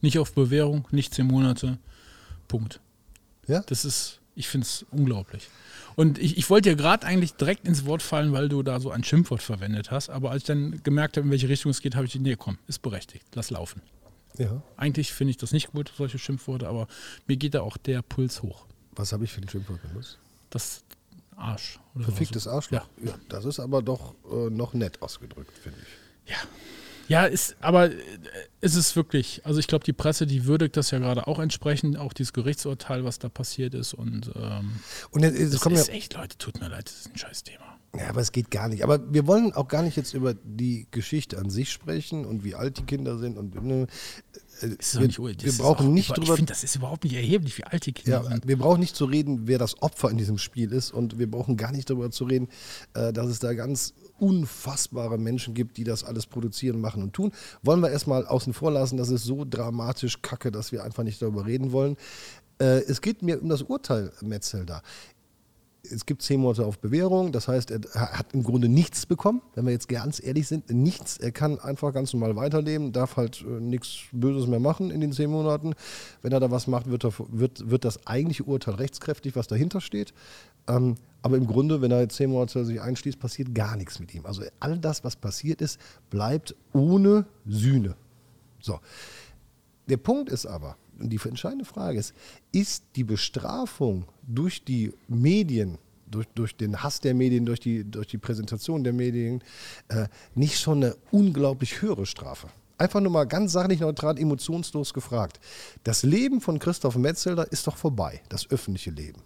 Nicht auf Bewährung, nicht zehn Monate. Punkt. Ja? Das ist, ich finde es unglaublich. Und ich, ich wollte ja gerade eigentlich direkt ins Wort fallen, weil du da so ein Schimpfwort verwendet hast. Aber als ich dann gemerkt habe, in welche Richtung es geht, habe ich gedacht, nee, komm, ist berechtigt, lass laufen. Ja. Eigentlich finde ich das nicht gut, solche Schimpfworte, aber mir geht da auch der Puls hoch. Was habe ich für ein Schimpfwort benutzt? Das Arsch. Verficktes so. Arschloch? Ja. ja. Das ist aber doch äh, noch nett ausgedrückt, finde ich. Ja. Ja, ist, aber äh, es ist wirklich, also ich glaube, die Presse, die würdigt das ja gerade auch entsprechend, auch dieses Gerichtsurteil, was da passiert ist. Und ähm, Und jetzt, jetzt das kommen ja, ist echt, Leute, tut mir leid, das ist ein scheiß Thema. Ja, aber es geht gar nicht. Aber wir wollen auch gar nicht jetzt über die Geschichte an sich sprechen und wie alt die Kinder sind. Und äh, wir, nicht, wir ist brauchen auch, nicht über- Ich drüber. finde, das ist überhaupt nicht erheblich, wie alt die Kinder Ja, sind. wir brauchen nicht zu reden, wer das Opfer in diesem Spiel ist. Und wir brauchen gar nicht darüber zu reden, äh, dass es da ganz unfassbare Menschen gibt, die das alles produzieren, machen und tun. Wollen wir erstmal außen vor lassen, das ist so dramatisch kacke, dass wir einfach nicht darüber reden wollen. Äh, es geht mir um das Urteil Metzelder. Es gibt zehn Monate auf Bewährung, das heißt, er hat im Grunde nichts bekommen, wenn wir jetzt ganz ehrlich sind, nichts. Er kann einfach ganz normal weiterleben, darf halt äh, nichts Böses mehr machen in den zehn Monaten. Wenn er da was macht, wird, er, wird, wird das eigentliche Urteil rechtskräftig, was dahinter steht. Ähm, aber im Grunde, wenn er jetzt zehn Monate sich einschließt, passiert gar nichts mit ihm. Also all das, was passiert ist, bleibt ohne Sühne. So. Der Punkt ist aber, die entscheidende Frage ist, ist die Bestrafung durch die Medien, durch, durch den Hass der Medien, durch die, durch die Präsentation der Medien, äh, nicht schon eine unglaublich höhere Strafe? einfach nur mal ganz sachlich, neutral, emotionslos gefragt. Das Leben von Christoph Metzelder ist doch vorbei, das öffentliche Leben.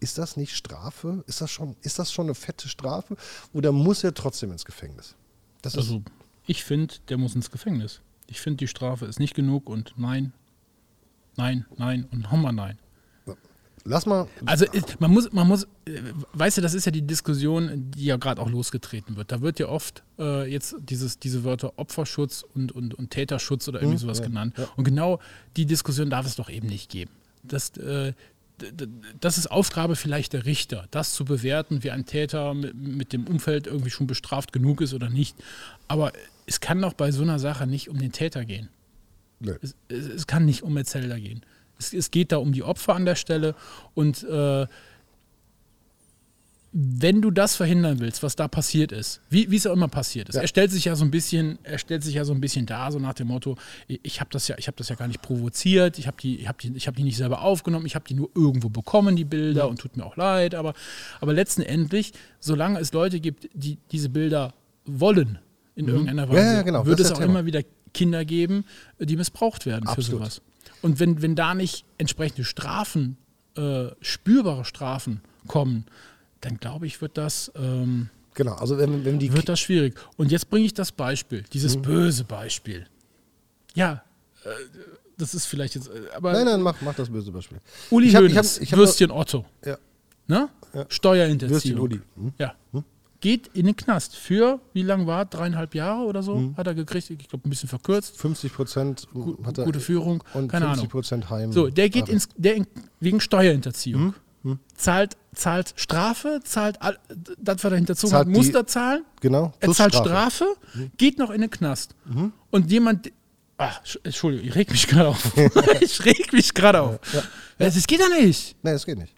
Ist das nicht Strafe? Ist das schon, ist das schon eine fette Strafe? Oder muss er trotzdem ins Gefängnis? Das Also, ich finde, der muss ins Gefängnis. Ich finde, die Strafe ist nicht genug und nein, nein, nein und nochmal nein. lass mal. Also man muss, man muss, äh, weißt du, das ist ja die Diskussion, die ja gerade auch losgetreten wird. Da wird ja oft äh, jetzt dieses, diese Wörter Opferschutz und, und, und Täterschutz oder irgendwie sowas genannt. Und genau die Diskussion darf es doch eben nicht geben. Das, äh, das ist Aufgabe vielleicht der Richter, das zu bewerten, wie ein Täter mit, mit dem Umfeld irgendwie schon bestraft genug ist oder nicht. Aber es kann doch bei so einer Sache nicht um den Täter gehen. Nö. Es, es, es kann nicht um Metzelder gehen. Es, es geht da um die Opfer an der Stelle und äh, wenn du das verhindern willst, was da passiert ist, wie es auch immer passiert ist, Ja. er stellt sich ja so ein bisschen, er stellt sich ja so ein bisschen da, so nach dem Motto, ich, ich habe das ja, ich habe das ja gar nicht provoziert, ich habe die, ich habe die, ich habe die nicht selber aufgenommen, ich habe die nur irgendwo bekommen, die Bilder, und tut mir auch leid, aber, aber letztendlich, solange es Leute gibt, die diese Bilder wollen, in irgendeiner Mhm. Ja, Weise, ja, genau, wird es auch Thema. immer wieder Kinder geben, die missbraucht werden für Absolut. sowas. Und wenn, wenn da nicht entsprechende Strafen, äh, spürbare Strafen kommen, dann glaube ich, wird das, ähm, Genau, also wenn, wenn die. wird das schwierig. Und jetzt bringe ich das Beispiel, dieses Mhm. böse Beispiel. Ja, äh, das ist vielleicht jetzt, äh, aber nein, nein, mach, mach das böse Beispiel. Uli Ich hab- ich Hoeneß, hab- ich hab Würstchen Otto, Ja. ne? Ja. Steuerhinterziehung. Würstchen Uli. Hm? Ja. Geht in den Knast für, wie lange war es? Dreieinhalb Jahre oder so? Mhm. Hat er gekriegt, ich glaube, ein bisschen verkürzt. 50 Prozent er Gute Führung, und keine 50 Ahnung. Prozent Heim. So, der geht ins, der in, wegen Steuerhinterziehung. Hm? Zahlt, zahlt Strafe, zahlt all, das, was er hinterzogen hat, muss er zahlen. Genau. Er zahlt Strafe. Mhm. geht noch in den Knast. Und jemand, ach, Sch- Entschuldigung, ich reg mich gerade auf. ich reg mich gerade auf. Das geht doch nicht. Nein, das geht nicht.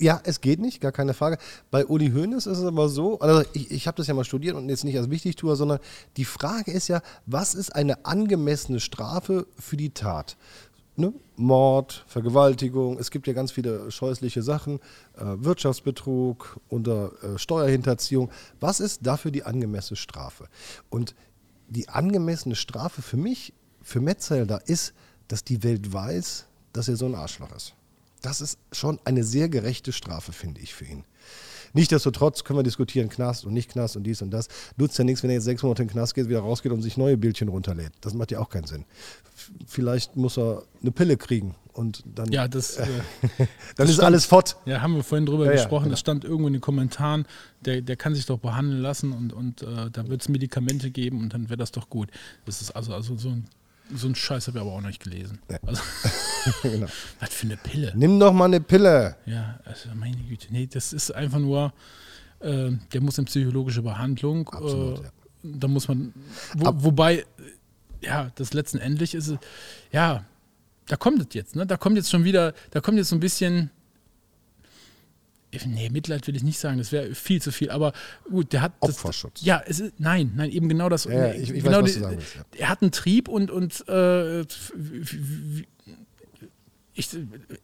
Ja, es geht nicht, gar keine Frage. Bei Uli Hoeneß ist es aber so, also ich, ich habe das ja mal studiert und jetzt nicht als wichtig tue, sondern die Frage ist ja, was ist eine angemessene Strafe für die Tat? Ne? Mord, Vergewaltigung, es gibt ja ganz viele scheußliche Sachen, äh, Wirtschaftsbetrug oder äh, Steuerhinterziehung. Was ist dafür die angemessene Strafe? Und die angemessene Strafe für mich, für Metzelder, ist, dass die Welt weiß, dass er so ein Arschloch ist. Das ist schon eine sehr gerechte Strafe, finde ich, für ihn. Nichtsdestotrotz können wir diskutieren, Knast und nicht Knast und dies und das. Nutzt ja nichts, wenn er jetzt sechs Monate in den Knast geht, wieder rausgeht und sich neue Bildchen runterlädt. Das macht ja auch keinen Sinn. Vielleicht muss er eine Pille kriegen und dann, Ja, das, äh, dann ist stimmt. alles fort. ja, haben wir vorhin drüber Ja, ja, gesprochen. genau. Das stand irgendwo in den Kommentaren. Der, der kann sich doch behandeln lassen und, und äh, da wird es Medikamente geben und dann wäre das doch gut. Das ist also, also so ein, so ein Scheiß habe ich aber auch noch nicht gelesen. Also, genau. was für eine Pille. Nimm doch mal eine Pille. Ja, also meine Güte. Nee, das ist einfach nur, äh, der muss in psychologische Behandlung. Absolut, äh, ja. Da muss man, wo, Ab- wobei, äh, ja, das letztendlich ist, es- ja, da kommt es jetzt, ne? Da kommt jetzt schon wieder, da kommt jetzt so ein bisschen, nee, Mitleid will ich nicht sagen, das wäre viel zu viel, aber gut, der hat. Das, Opferschutz. ja, es ist, nein, nein, eben genau das. Ja, ich- ich genau die- willst, ja. Er hat einen Trieb und, und äh, ich,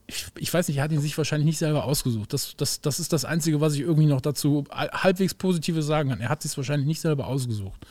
ich, ich weiß nicht, er hat ihn sich wahrscheinlich nicht selber ausgesucht. Das, das, das ist das Einzige, was ich irgendwie noch dazu halbwegs Positives sagen kann. Er hat sich wahrscheinlich nicht selber ausgesucht.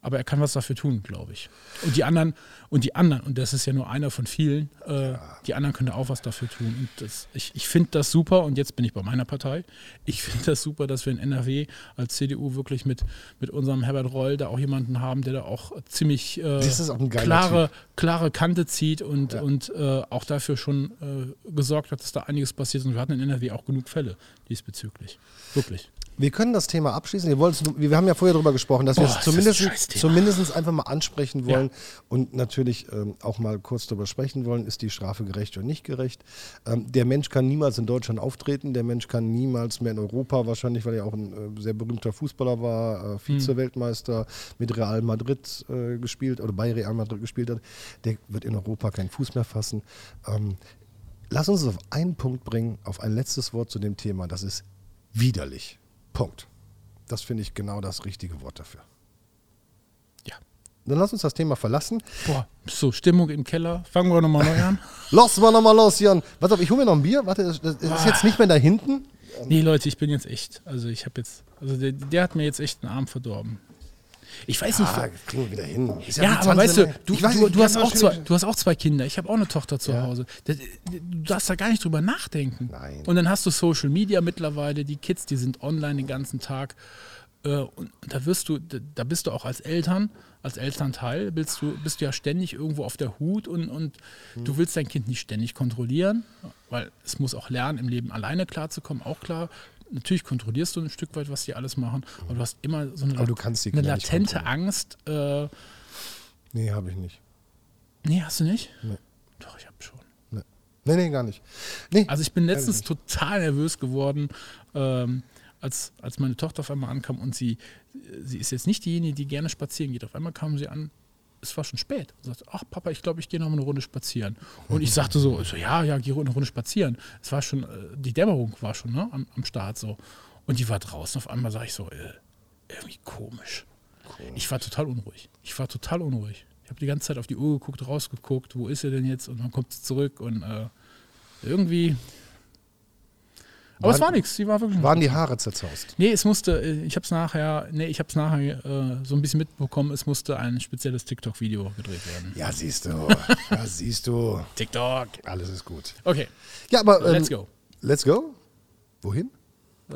Aber er kann was dafür tun, glaube ich. Und die anderen, und die anderen, und das ist ja nur einer von vielen, äh, die anderen können da auch was dafür tun. Und das, ich, ich finde das super, und jetzt bin ich bei meiner Partei. Ich finde das super, dass wir in NRW als CDU wirklich mit, mit unserem Herbert Reul da auch jemanden haben, der da auch ziemlich äh, auch klare, klare Kante zieht und, Ja. und äh, auch dafür schon äh, gesorgt hat, dass da einiges passiert. Und wir hatten in NRW auch genug Fälle diesbezüglich. Wirklich. Wir können das Thema abschließen. Wir, wir haben ja vorher darüber gesprochen, dass wir Boah, es das ein zumindest, zumindest einfach mal ansprechen Ja. wollen und natürlich ähm, auch mal kurz darüber sprechen wollen, ist die Strafe gerecht oder nicht gerecht. Ähm, der Mensch kann niemals in Deutschland auftreten, der Mensch kann niemals mehr in Europa, wahrscheinlich, weil er auch ein äh, sehr berühmter Fußballer war, Hm. äh, Vize-Weltmeister mit Real Madrid äh, gespielt oder bei Real Madrid gespielt hat, der wird in Europa keinen Fuß mehr fassen. Ähm, lass uns auf einen Punkt bringen, auf ein letztes Wort zu dem Thema, das ist widerlich. Punkt. Das finde ich genau das richtige Wort dafür. Ja. Dann lass uns das Thema verlassen. Boah, so, Stimmung im Keller. Fangen wir nochmal neu an. Lass mal nochmal los, Jan. Warte auf, ich hole mir noch ein Bier. Warte, das, das ist jetzt nicht mehr da hinten. Nee, Leute, ich bin jetzt echt. Also, ich habe jetzt. Also, der, der hat mir jetzt echt einen Arm verdorben. Ich weiß nicht. Ah, kriegen wir wieder hin. Ja, wie aber weißt du, du, weiß, du, du, hast auch zwei, du hast auch zwei Kinder. Ich habe auch eine Tochter zu Ja. Hause. Das, du darfst da gar nicht drüber nachdenken. Nein. Und dann hast du Social Media mittlerweile. Die Kids, die sind online den ganzen Tag. Äh, Und da wirst du, da bist du auch als Eltern, als Elternteil, bist du, bist du ja ständig irgendwo auf der Hut und, und Hm. du willst dein Kind nicht ständig kontrollieren, weil es muss auch lernen, im Leben alleine klarzukommen, auch klar. Natürlich kontrollierst du ein Stück weit, was die alles machen, aber du hast immer so eine, eine latente. Angst. Äh, Nee, habe ich nicht. nee, hast du nicht? Nee. Doch, ich habe schon. Nee. nee, nee, gar nicht. Nee. Also ich bin letztens total nervös geworden, ähm, als, als meine Tochter auf einmal ankam und sie, sie ist jetzt nicht diejenige, die gerne spazieren geht. Auf einmal kam sie an, es war schon spät. Und sagte, ach Papa, ich glaube, ich gehe noch mal eine Runde spazieren. Und ich sagte so, so ja, ja, geh eine Runde spazieren. Es war schon, äh, die Dämmerung war schon ne, am, am Start so. Und die war draußen. Auf einmal sage ich so, äh, irgendwie komisch. Ich war total unruhig. Ich war total unruhig. Ich habe die ganze Zeit auf die Uhr geguckt, rausgeguckt, wo ist sie denn jetzt? Und dann kommt sie zurück und äh, irgendwie. Aber es war nichts, sie war wirklich. Waren die Haare zerzaust? Nee, es musste, äh, ich habe es nachher, nee, ich habe es nachher äh, so ein bisschen mitbekommen, es musste ein spezielles TikTok-Video gedreht werden. Ja, siehst du. ja, siehst du. TikTok. Alles ist gut. Okay, Ja, aber. Ähm, let's go. Let's go? Wohin?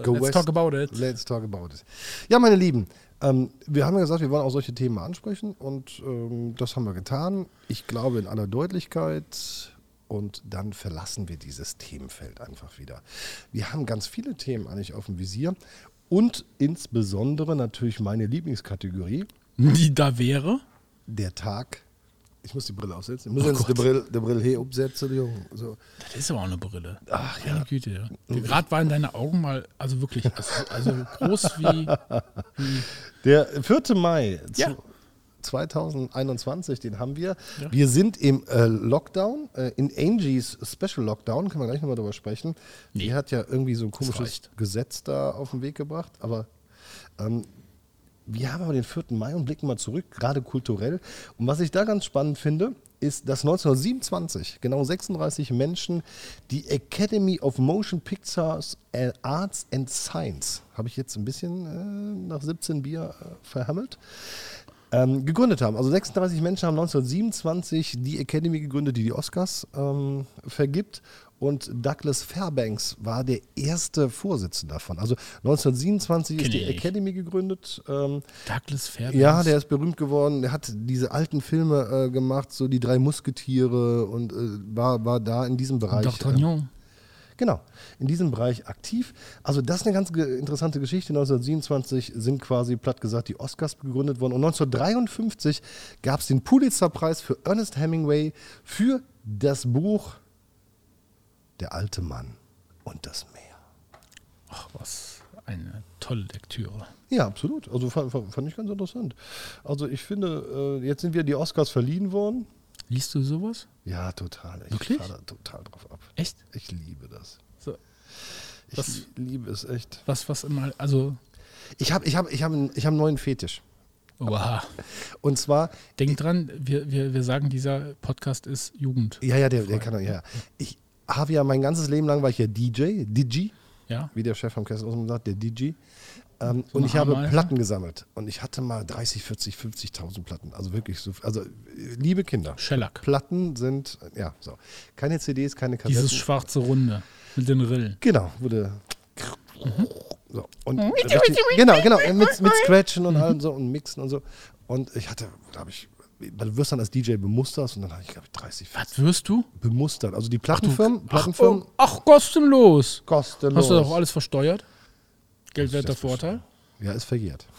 Go let's west. talk about it. Let's talk about it. Ja, meine Lieben, ähm, wir haben ja gesagt, wir wollen auch solche Themen ansprechen und ähm, das haben wir getan. Ich glaube in aller Deutlichkeit und dann verlassen wir dieses Themenfeld einfach wieder. Wir haben ganz viele Themen eigentlich auf dem Visier und insbesondere natürlich meine Lieblingskategorie, Die da wäre. der Tag. Ich muss die Brille aufsetzen. Ich muss jetzt die Brille, die Brille hier umsetzen, Junge. So. Das ist aber auch eine Brille. Ach Meine ja. Güte. Ja. Gerade waren deine Augen mal, also wirklich, also, also groß wie, wie Der 4. Mai Ja. Zu- 2021, den haben wir. Ja. Wir sind im äh, Lockdown, äh, in Angies Special Lockdown, können wir gleich nochmal drüber sprechen. Die Nee. hat ja irgendwie so ein komisches. Gesetz da auf den Weg gebracht, aber ähm, wir haben aber den 4. Mai und blicken mal zurück, gerade kulturell. Und was ich da ganz spannend finde, ist, dass 1927 genau 36 Menschen die Academy of Motion Pictures and Arts and Science, habe ich jetzt ein bisschen äh, nach 17 Bier äh, verhammelt, ähm, gegründet haben. Also 36 Menschen haben 1927 die Academy gegründet, die die Oscars ähm, vergibt. Und Douglas Fairbanks war der erste Vorsitzende davon. Also 1927 ist Kenn die ich nicht. Academy gegründet. Ähm, Douglas Fairbanks. ja, der ist berühmt geworden. Der hat diese alten Filme äh, gemacht, so die drei Musketiere und äh, war, war da in diesem Bereich. D'Artagnan. Genau, in diesem Bereich aktiv. Also das ist eine ganz interessante Geschichte. 1927 sind quasi platt gesagt die Oscars gegründet worden und 1953 gab es den Pulitzer-Preis für Ernest Hemingway für das Buch Der alte Mann und das Meer. Ach, was eine tolle Lektüre. Ja, absolut. Also fand, fand fand ich ganz interessant. Also ich finde, äh, jetzt sind wir die Oscars verliehen worden. Liest du sowas? Ja, total. Ich Wirklich? fahre da total drauf ab. Echt? Ich liebe das. So, Ich Was- liebe es echt. was, was immer, also, Ich habe ich hab, ich hab, einen- ich hab einen neuen Fetisch. wow. Und zwar, Denk dran, wir, wir, wir sagen, dieser Podcast ist Jugend. ja, ja, der, der kann ja. Ich habe ja mein ganzes Leben lang war ich ja DJ, DJ, Ja? wie der Chef vom Kessel sagt, der DJ. Ähm, So und ich habe? Platten gesammelt. Und ich hatte mal 30, 40, 50.000 Platten. Also wirklich so. Also, äh, liebe Kinder. Shellac. Platten sind, ja, so. Keine CDs, keine Kassetten. Dieses schwarze Runde mit den Rillen. Genau, wurde. So, und richtig, genau, genau, mit, mit Scratchen und allem so und Mixen und so. Und ich hatte, glaube ich, du wirst dann als DJ bemustert und dann habe ich, glaube ich, 30, 40 Was wirst du? bemustert. Also die Plattenfirmen, Ach, Plattenfirmen oh, ach, kostenlos. kostenlos. Hast du doch alles verstert? Geldwerter Vorteil? Ja, ist verjährt.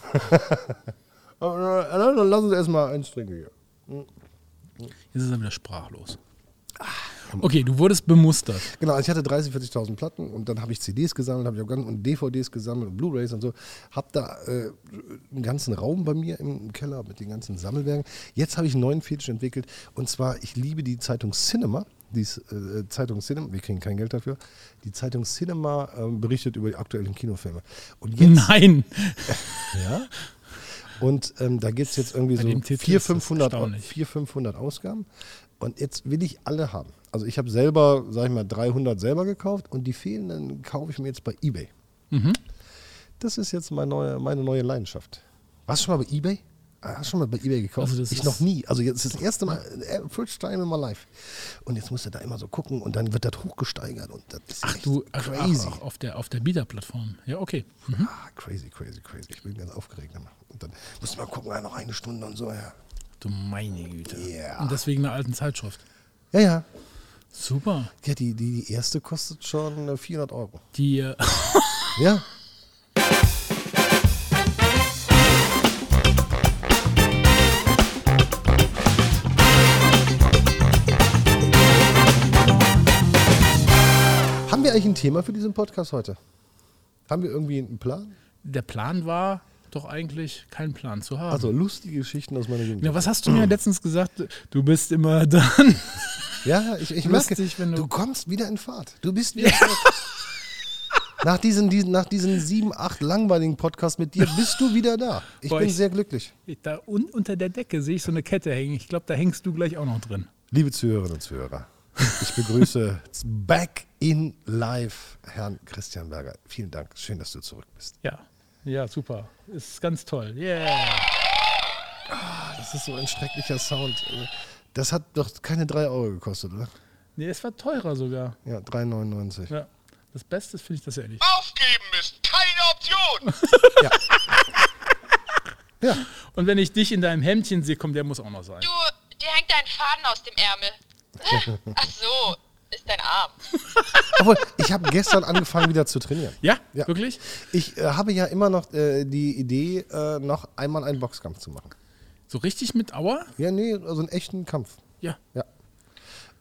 Äh, dann lass uns erstmal eins trinken hier. Jetzt ist er wieder sprachlos. Okay, du wurdest bemustert. Genau, also ich hatte 30, 40.000 Platten und dann habe ich CDs gesammelt, habe ich auch ganz, und DVDs gesammelt und Blu-Rays und so. Habe da äh, einen ganzen Raum bei mir im Keller mit den ganzen Sammelwerken. Jetzt habe ich einen neuen Fetisch entwickelt und zwar, ich liebe die Zeitung Cinema. Die äh, Zeitung Cinema, wir kriegen kein Geld dafür. Die Zeitung Cinema äh, berichtet über die aktuellen Kinofilme. Und jetzt, Nein. ja. Und ähm, da gibt es jetzt irgendwie Bei so dem Titel 400, ist das 500, erstaunlich. 400, 500 Ausgaben. Und jetzt will ich alle haben. Also ich habe selber, sag ich mal, 300 selber gekauft und die fehlenden kaufe ich mir jetzt bei Ebay. Mhm. Das ist jetzt meine neue, meine neue Leidenschaft. Warst du schon mal bei Ebay? Hast du schon mal bei eBay gekauft? Also ich noch nie. Also jetzt ist das erste Mal, äh, first time in my life. Und jetzt musst du da immer so gucken und dann wird das hochgesteigert und das ist Ach du, crazy. Ach, ach, auf der, auf der Bieterplattform. Ja, okay. Mhm. Ah, crazy, crazy, crazy. Ich bin ganz aufgeregt. Und dann musst du mal gucken, noch eine Stunde und so. Ja, Du meine Güte. Ja. Und deswegen einer alten Zeitschrift. ja. ja. Super. ja die, die, die erste kostet schon äh, 400 Euro. Die, äh, Ja. eigentlich ein Thema für diesen Podcast heute? Haben wir irgendwie einen Plan? der Plan war doch eigentlich, keinen Plan zu haben. Also lustige Geschichten aus meiner Jugend. ja, was hast du mir letztens gesagt? Du bist immer dann. Ja, ich, ich merke, Lustig, wenn du- du kommst wieder in Fahrt. Du bist wieder zurück. Nach diesen, diesen, nach diesen sieben, acht langweiligen Podcasts mit dir bist du wieder da. Ich Boah, bin ich- sehr glücklich. Da un unter der Decke sehe ich so eine Kette hängen. Ich glaube, da hängst du gleich auch noch drin. Liebe Zuhörerinnen und Zuhörer, ich begrüße back in live Herrn Christian Berger. Vielen Dank. Schön, dass du zurück bist. Ja. Ja, super. Ist ganz toll. Yeah. Das ist so ein schrecklicher Sound. Das hat doch keine drei Euro gekostet, oder? Nee, es war teurer sogar. Ja, 3,99. Ja. Das Beste finde ich das ehrlich. Aufgeben ist keine Option. Ja, Und wenn ich dich in deinem Hemdchen sehe, komm, der muss auch noch sein. Du, dir hängt ein Faden aus dem Ärmel. Ach so, ist dein Arm. obwohl, ich habe gestern angefangen wieder zu trainieren. Ja? Ja. Wirklich? Ich äh, habe ja immer noch äh, die Idee, äh, noch einmal einen Boxkampf zu machen. So richtig mit Auer? Ja, nee, also einen echten Kampf. Ja. Ja.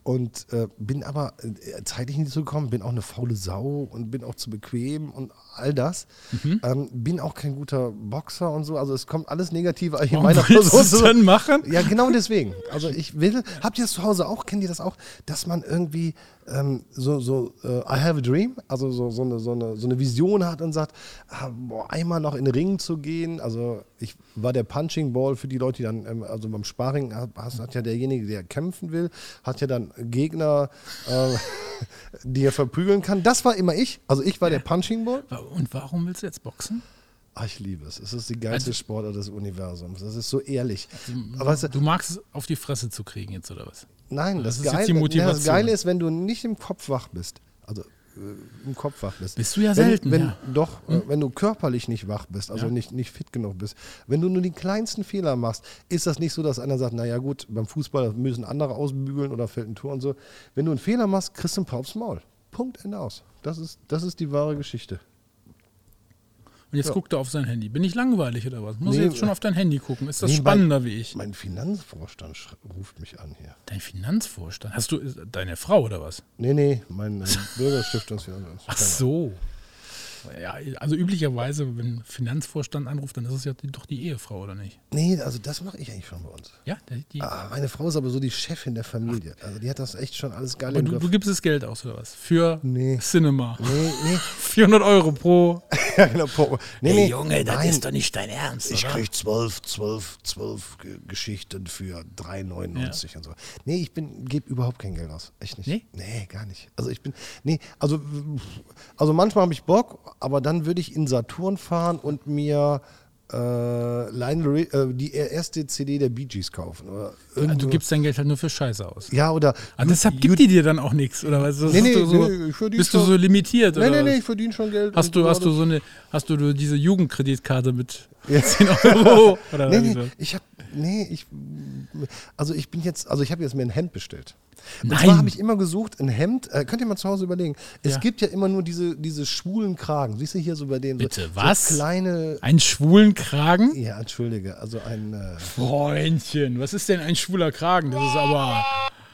Und äh, bin aber äh, zeitlich nicht so gekommen, bin auch eine faule Sau und bin auch zu bequem und all das. Mhm. Ähm, bin auch kein guter Boxer und so. Also es kommt alles Negative in Warum meiner willst du es Person. dann machen? Ja, genau deswegen. Also ich will, habt ihr das zu Hause auch, kennt ihr das auch, dass man irgendwie ähm, so, so äh, I have a dream, also so, so, eine, so, eine, so eine Vision hat und sagt, ah, boah, einmal noch in den Ring zu gehen. Also ich war der Punching Ball für die Leute, die dann, ähm, also beim Sparring hat, hat ja derjenige, der kämpfen will, hat ja dann Gegner, äh, die er verprügeln kann. Das war immer ich. Also ich war der Punching Ball. Und warum willst du jetzt boxen? Ah, ich liebe es. Es ist die geilste Also- Sportart des Universums. Das ist so ehrlich. Aber weißt du, magst es auf die Fresse zu kriegen jetzt, oder was? Nein, Das das, ist jetzt Geile, die ja, Motivation. das Geile ist, wenn du nicht im Kopf wach bist. Also im Kopf wach bist. Bist du ja wenn, selten, Wenn, ja. Hm? Doch, äh, wenn du körperlich nicht wach bist, also Ja. nicht, nicht fit genug bist. Wenn du nur die kleinsten Fehler machst, ist das nicht so, dass einer sagt, naja gut, beim Fußball müssen andere ausbügeln oder fällt ein Tor und so. Wenn du einen Fehler machst, kriegst du einen Paar aufs Maul. Punkt, Ende aus. Das ist, das ist die wahre Geschichte. Und jetzt guckt er auf sein Handy. Bin ich langweilig oder was? Muss Nee, ich jetzt schon auf dein Handy gucken? Ist das Nee, spannender mein, wie ich? Mein Finanzvorstand ruft mich an hier. Dein Finanzvorstand? Hast du deine Frau oder was? Nee, nee, mein äh, Bürgerstiftungsfinanz. Ach so. Ja, also üblicherweise, wenn Finanzvorstand anruft, dann ist es ja doch die Ehefrau, oder nicht? Nee, also das mache ich eigentlich schon bei uns. Ja, die, die, Ah, meine Frau ist aber so die Chefin der Familie. Also die hat das echt schon alles geil aber im du, Griff. du gibst das Geld aus, oder was? Für Nee. Cinema. nee, nee, 400 Euro pro. Ja, genau. Po- Nee, nee. Nein, doch nicht dein Ernst, ich krieg zwölf, zwölf, zwölf Ge- Geschichten für 3,99 und so. Nee, ich bin, gebe überhaupt kein Geld aus. Echt nicht. Nee? Nee, gar nicht. Also ich bin, nee, also, also manchmal habe ich Bock, aber dann würde ich in Saturn fahren und mir äh, Lionel äh, die erste CD der Bee Gees kaufen. Oder Du irgendwo- gibst dein Geld halt nur für Scheiße aus. ja, oder Ah, deshalb gibt die dir dann auch nichts, oder was? Nee, nee, du so, nee, ich verdiene bist du schon- so limitiert, Nee, oder nee, nee, ich verdiene schon Geld. Hast du, hast du so eine, hast du du diese Jugendkreditkarte mit 10 Euro? Oder Nee, nee, ich habe, nee, ich, also ich bin jetzt, also ich habe jetzt mir ein Hemd bestellt. Und Nein. zwar habe ich immer gesucht, ein Hemd, äh, könnt ihr mal zu Hause überlegen, es Ja. gibt ja immer nur diese, diese schwulen Kragen, siehst du hier so bei denen, Bitte, so, was? so kleine, Einen schwulen Kragen? ja, entschuldige, also ein, äh, Freundchen, was ist denn ein schwuler Kragen? Das ist aber.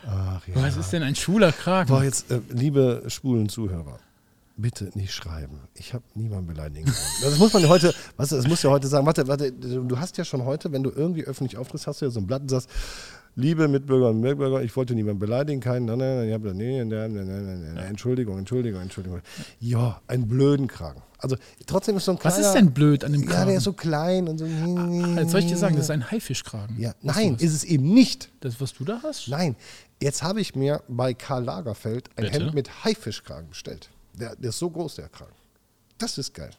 ach ja. Was ist denn ein schwuler Kragen? Boah, jetzt, äh, liebe schwulen Zuhörer, bitte nicht schreiben. Ich habe niemanden beleidigen wollen. Das muss man ja heute, du, das muss ja heute sagen, warte, warte, du hast ja schon heute, wenn du irgendwie öffentlich auftrittst, hast du ja so ein Blatt und sagst, liebe Mitbürger und Mitbürger, ich wollte niemanden beleidigen, keinen, nein, nein, nein, nein, nein, nein, nein, nein, nein, Entschuldigung, Entschuldigung, Entschuldigung. Ja, einen blöden Kragen. Also trotzdem ist so ein kleiner... Was ist denn blöd an dem Ja, Kragen? der ist so klein und so... Jetzt soll ich dir sagen, das ist ein Haifischkragen. Ja, nein, was? ist es eben nicht. Das, was du da hast? Nein, jetzt habe ich mir bei Karl Lagerfeld ein? Hemd mit Haifischkragen bestellt. Der, der ist so groß, der Kragen. Das ist geil.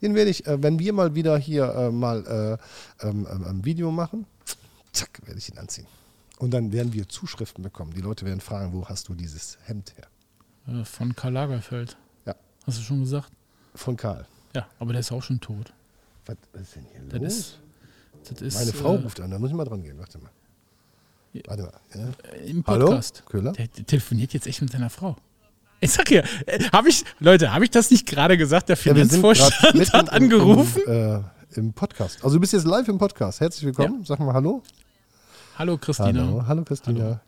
Den werde ich, äh, wenn wir mal wieder hier äh, mal äh, ähm, ähm, ein Video machen, zack, werde ich ihn anziehen. Und dann werden wir Zuschriften bekommen. Die Leute werden fragen, wo hast du dieses Hemd her? Von Karl Lagerfeld. Ja, Hast du schon gesagt? von Karl. Ja, aber der ist auch schon tot. Was ist denn hier Das los? ist, das ist Meine Frau äh, ruft an, da muss ich mal dran gehen. Warte mal. Warte mal. Ja. im Hallo? Podcast. Köhler? Der, der telefoniert jetzt echt mit seiner Frau. Ich sag ja, äh, habe ich, Leute, habe ich das nicht gerade gesagt? Der Ja, wir Finanzvorstand mitten hat angerufen. Im, im, äh, Im Podcast. Also du bist jetzt live im Podcast. Herzlich willkommen. Sag mal Hallo. Hallo Christina. Hallo, hallo Christina.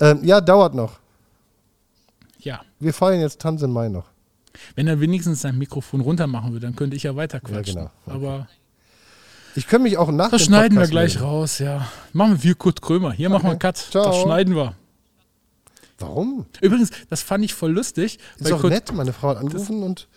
Ähm, ja, dauert noch. Ja, Wir feiern jetzt Tanz im Mai noch. wenn er wenigstens sein Mikrofon runter machen würde, dann könnte ich ja weiter quatschen. genau. Okay. Aber Ich kann mich auch nach das schneiden wir Podcast gleich melden. raus, ja. Machen wir Kurt Krömer. Hier machen wir einen Cut. Ciao. Das schneiden wir. Warum? Übrigens, das fand ich voll lustig. Ist doch nett. Meine Frau hat angerufen und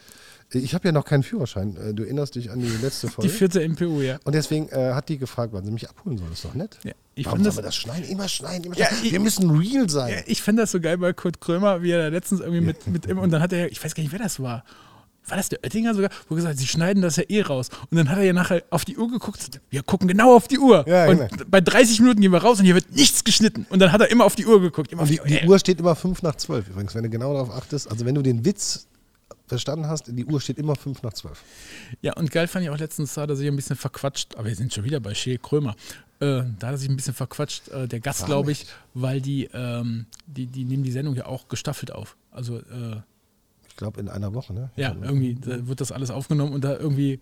äh, ich habe ja noch keinen Führerschein. Äh, Du erinnerst dich an die letzte Folge. Die vierte MPU, ja. und deswegen äh, hat die gefragt, wann sie mich abholen soll. Ist doch nett. Ja, ich Warum das- das schneiden? Immer schneiden, immer Ja, schneiden. ich- Wir müssen real sein. Ja, Ich fand das so geil bei Kurt Krömer, wie er da letztens irgendwie mit, mit ihm, und dann hat er, ich weiß gar nicht, wer das war. War das der Oettinger sogar? Wo er gesagt hat, sie schneiden das ja eh raus. Und dann hat er ja nachher auf die Uhr geguckt. Wir gucken genau auf die Uhr. Ja, und genau. bei 30 Minuten gehen wir raus und hier wird nichts geschnitten. Und dann hat er immer auf die Uhr geguckt. Immer die, die Ey, Uhr steht immer 5 nach 12 übrigens, wenn du genau darauf achtest. Also wenn du den Witz verstanden hast, die Uhr steht immer 5 nach 12. Ja, und geil fand ich auch letztens, da hat er sich ein bisschen verquatscht, aber wir sind schon wieder bei Shea Krömer. Äh, da hat er sich ein bisschen verquatscht, äh, der Gast, glaube ich, weil die, ähm, die, die nehmen die Sendung ja auch gestaffelt auf. Also, äh, Ich glaube in einer Woche, ne? ja, irgendwie da wird das alles aufgenommen und da irgendwie,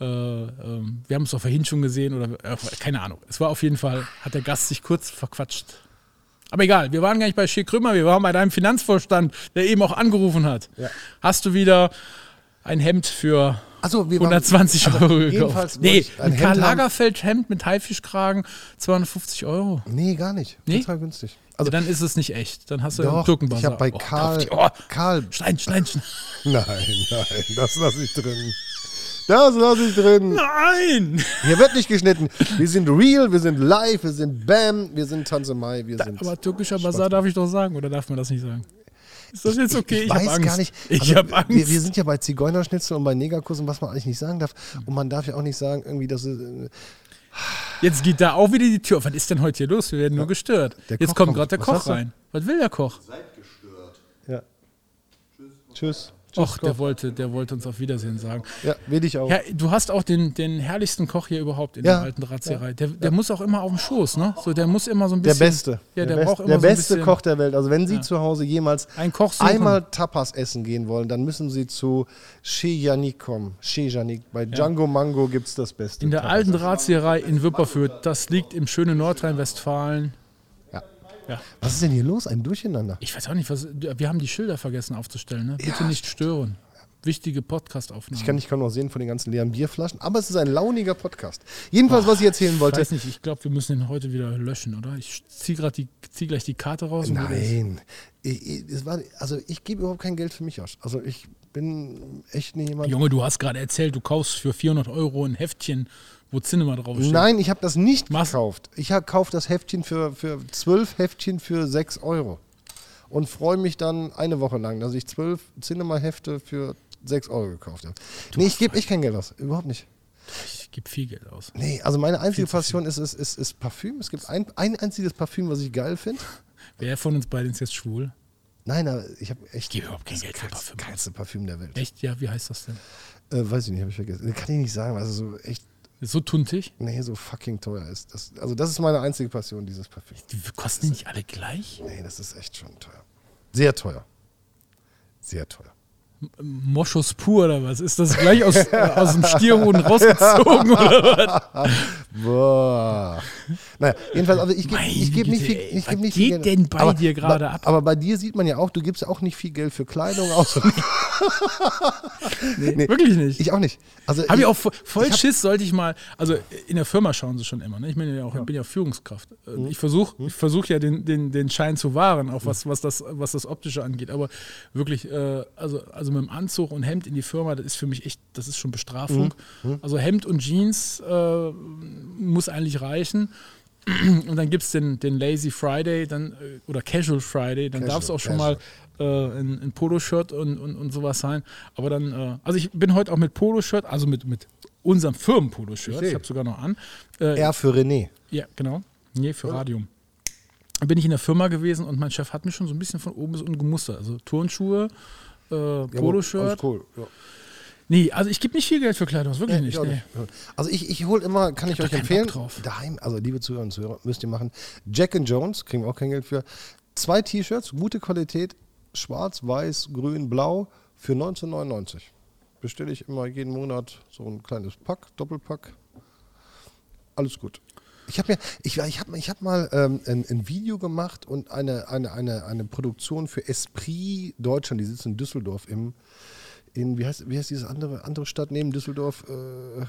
äh, ähm, wir haben es doch vorhin schon gesehen oder äh, keine Ahnung. Es war auf jeden Fall, hat der Gast sich kurz verquatscht. Aber egal, wir waren gar nicht bei Shea Krömer, wir waren bei deinem Finanzvorstand, der eben auch angerufen hat. Ja. Hast du wieder ein Hemd für Achso, wir waren- 120 also Euro jedenfalls gekauft. Nee, ich ein Karl haben. Lagerfeld Hemd mit Haifischkragen, 250 Euro. Nee, gar nicht. Nee? Total günstig. Also dann ist es nicht echt. Dann hast du Doch, einen Türkenbazar. ich habe bei Oh, Karl, die- Oh, Karl, schneiden, schneiden, schneiden. nein, nein, das lasse ich drin. Das lasse ich drin. Nein! Hier wird nicht geschnitten. Wir sind real, wir sind live, wir sind Bam, wir sind Tanze Mai, wir sind. Aber türkischer Bazar darf ich doch sagen, oder darf man das nicht sagen? Ist das jetzt okay? Ich, hab weiß Angst. gar nicht. Ich Also, habe Angst. Wir, wir sind ja bei Zigeunerschnitzel und bei Negerkuss und was man eigentlich nicht sagen darf. Und man darf ja auch nicht sagen, irgendwie, dass es. äh, jetzt geht da auch wieder die Tür. auf. Was ist denn heute hier los? Wir werden nur gestört. Der Jetzt Koch kommt gerade der Was Koch rein. Was will der Koch? Ja. Tschüss. Och, der wollte, der wollte uns auf Wiedersehen sagen. Ja, will ich auch. Ja, du hast auch den, den herrlichsten Koch hier überhaupt in Ja. der alten Drahtzieherei. Der, der muss auch immer auf dem Schoß, ne? So, der muss immer so ein Der bisschen. Beste. Ja, der, der, braucht immer der so ein beste bisschen, Koch der Welt. Also, wenn Sie zu Hause jemals Ein Koch suchen. einmal Tapas essen gehen wollen, dann müssen Sie zu Chez Yannick kommen. Chez Yannick. Bei Django Mango gibt es das Beste. In der Tapas. alten Drahtzieherei in Wipperfürth. Das liegt im schönen Nordrhein-Westfalen. Ja. Ja. Was ist denn hier los? Ein Durcheinander. Ich weiß auch nicht, was. Wir haben die Schilder vergessen aufzustellen, ne? Bitte nicht stören. Wichtige Podcast-Aufnahmen. Ich kann, ich kann noch sehen von den ganzen leeren Bierflaschen, aber es ist ein launiger Podcast. Jedenfalls, was ich erzählen Ich wollte. weiß nicht, ich glaube, wir müssen den heute wieder löschen, oder? Ich ziehe zieh gleich die Karte raus. Nein. Ich, ich, es war, also ich gebe überhaupt kein Geld für mich aus. Also ich bin echt nicht jemand. Junge, du hast gerade erzählt, du kaufst für 400 Euro ein Heftchen, wo Cinema draufsteht. Nein, ich habe das nicht Was? gekauft. Ich kaufe das Heftchen für, für zwölf Heftchen für sechs Euro. Und freue mich dann eine Woche lang, dass ich zwölf Cinema-Hefte für sechs Euro gekauft habe. Nee, ich gebe echt kein Geld aus. Überhaupt nicht. Ich gebe viel Geld aus. Nee, also meine einzige Passion ist, ist, ist, ist Parfüm. Es gibt ein, ein einziges Parfüm, was ich geil finde. Wer von uns beiden ist jetzt schwul? Nein, aber ich habe echt. gebe überhaupt kein das Geld für geilste, Parfüm aus. geilste Parfüm der Welt. Echt? Ja, wie heißt das denn? Äh, weiß ich nicht, habe ich vergessen. Kann ich nicht sagen, es so echt, Ist so tuntig? nee, so fucking teuer ist. Das, also das ist meine einzige Passion, dieses Parfüm. Die kosten die nicht alle gleich? Nee, das ist echt schon teuer. Sehr teuer. Sehr teuer. Moschus pur oder was? Ist das gleich aus, äh, aus dem Stierhoden rausgezogen oder was? Boah. Naja, jedenfalls, also ich gebe ich geb nicht viel, ich was geb nicht geht Geld. denn bei aber, dir gerade ab? Aber bei dir sieht man ja auch, du gibst auch nicht viel Geld für Kleidung aus. nee, Wirklich nicht. Ich auch nicht. Also Habe ich auch vo- voll ich Schiss, sollte ich mal, also in der Firma schauen sie schon immer, ne? ich bin ja auch, bin ja Führungskraft. Äh, Mhm. Ich versuche ich versuch ja den, den, den Schein zu wahren, auch was, was, das, was das Optische angeht, aber wirklich, äh, also, also mit dem Anzug und Hemd in die Firma, das ist für mich echt, das ist schon Bestrafung. Mhm. Also Hemd und Jeans äh, muss eigentlich reichen. Und dann gibt es den, den Lazy Friday dann, äh, oder Casual Friday. Dann Casual, darf es auch schon mal äh, ein, ein Poloshirt und, und, und sowas sein. Aber dann, äh, also ich bin heute auch mit Poloshirt, also mit, mit unserem Firmen-Poloshirt. Ich Ich habe sogar noch an. Äh, R für René. ja, genau. Nee, für Radium. Da bin ich in der Firma gewesen und mein Chef hat mich schon so ein bisschen von oben bis unten gemustert. Also Turnschuhe, äh, Poloshirt. cool. Ja. Nee, also ich gebe nicht viel Geld für Kleidung, wirklich Nee, nicht. ich Nee. nicht. Also ich, ich hole immer, kann ich, hab euch empfehlen, daheim, also liebe Zuhörer und Zuhörer, müsst ihr machen. Jack and Jones, kriegen wir auch kein Geld für. Zwei T-Shirts, gute Qualität, schwarz, weiß, grün, blau, für 19,99. Bestelle ich immer jeden Monat so ein kleines Pack, Doppelpack. Alles gut. Ich habe mir, ich, ich habe ich hab mal ähm, ein, ein Video gemacht und eine, eine, eine, eine Produktion für Esprit Deutschland, die sitzen in Düsseldorf im, in, wie heißt, wie heißt diese andere, andere Stadt neben Düsseldorf? Äh,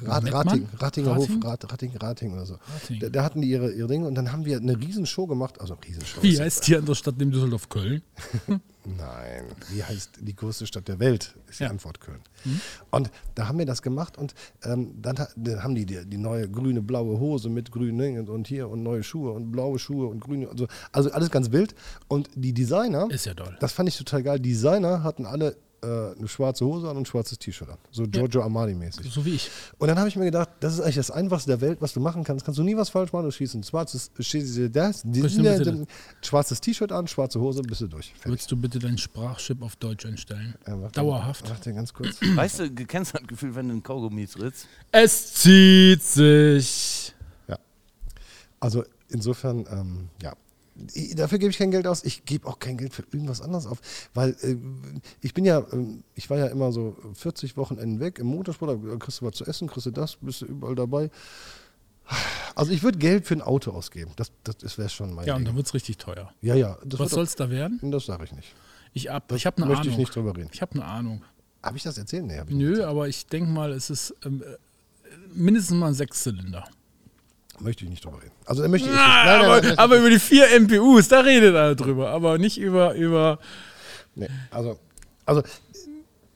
Rat? Rating, Ratinger Hof, Rating? Rat, Rating, Rating oder so. Rating. Da, da hatten die ihre, ihre Dinge und dann haben wir eine Riesenshow gemacht, also Riesenshow. Wie heißt die andere Stadt neben Düsseldorf? Köln? Nein, wie heißt die größte Stadt der Welt? Ist die Ja. Antwort Köln. Und da haben wir das gemacht und ähm, dann, dann haben die, die die neue grüne, blaue Hose mit grünen Dingen und hier und neue Schuhe und blaue Schuhe und grüne, also, also alles ganz wild. Und die Designer, Ist ja doll. das fand ich total geil, die Designer hatten alle äh, eine schwarze Hose an und ein schwarzes T-Shirt an. So Giorgio Armani-mäßig. So wie ich. Und dann habe ich mir gedacht, das ist eigentlich das Einfachste der Welt, was du machen kannst. Kannst du nie was falsch machen. Du schießt ein schwarzes, schießt das, schwarzes T-Shirt an, schwarze Hose, bist du durch. Fertig. Würdest du bitte deinen Sprachchip auf Deutsch einstellen? Ja, warte, Dauerhaft. Warte ganz kurz. Weißt du, das Gefühl, wenn du einen Kaugummi trittst? Es zieht sich. ja. Also insofern, ähm, ja. Ich, dafür gebe ich kein Geld aus. Ich gebe auch kein Geld für irgendwas anderes auf. Weil äh, ich bin ja, ähm, ich war ja immer so 40 Wochenenden weg im Motorsport. Da kriegst du was zu essen, kriegst du das, bist du überall dabei. Also ich würde Geld für ein Auto ausgeben. Das, das wäre schon mein Ja, und Ding. dann wird es richtig teuer. Ja, ja. Das Was soll es da werden? Das sage ich nicht. Ich, ab, ich habe eine möchte Ahnung. ich nicht drüber reden. Ich habe eine Ahnung. Habe ich das erzählt? Nee, hab ich Nö, aber ich denke mal, es ist ähm, äh, mindestens mal ein Sechszylinder. Möchte ich nicht drüber reden. Also möchte ich. Ah, nein, nein, aber, nein, nein, aber über die vier MPUs, da redet er drüber. Aber nicht über, über Nee, also, also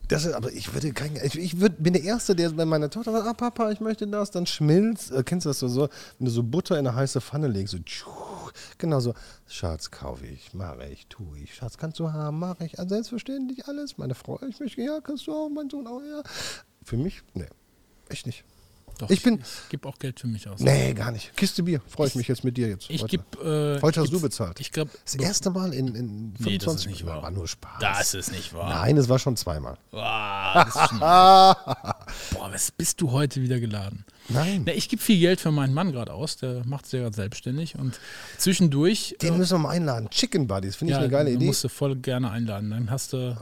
das ist, aber ich würde kein, ich, ich würd, bin der Erste, der bei meiner Tochter sagt, ah Papa, ich möchte das, dann schmilzt, äh, kennst du das so, so, wenn du so Butter in eine heiße Pfanne legst, so, tschuh, genau so, Schatz, kaufe ich, mache ich, tue ich, Schatz, kannst du haben, mache ich, also selbstverständlich alles, meine Frau, ich möchte, ja, kannst du auch, mein Sohn auch, ja. Für mich, nee, echt nicht. Doch, Ich bin- Ich gebe auch Geld für mich aus. Nee, gar nicht. Kiste Bier, freue ich mich jetzt mit dir jetzt. Ich heute. gebe. Äh, Heute hast ich du bezahlt. Ich glaube. Das erste Mal in, in 25 Nee, das ist nicht wahr. War nur Spaß. Das ist nicht wahr. Nein, es war schon zweimal. Ah, schon- Boah, was bist du heute wieder geladen? Nein. Na, ich gebe viel Geld für meinen Mann gerade aus, der macht sich ja gerade selbstständig und zwischendurch. Den äh, müssen wir mal einladen. Chicken Buddies, finde ich ja, eine geile den Idee. musst du voll gerne einladen. Dann hast du,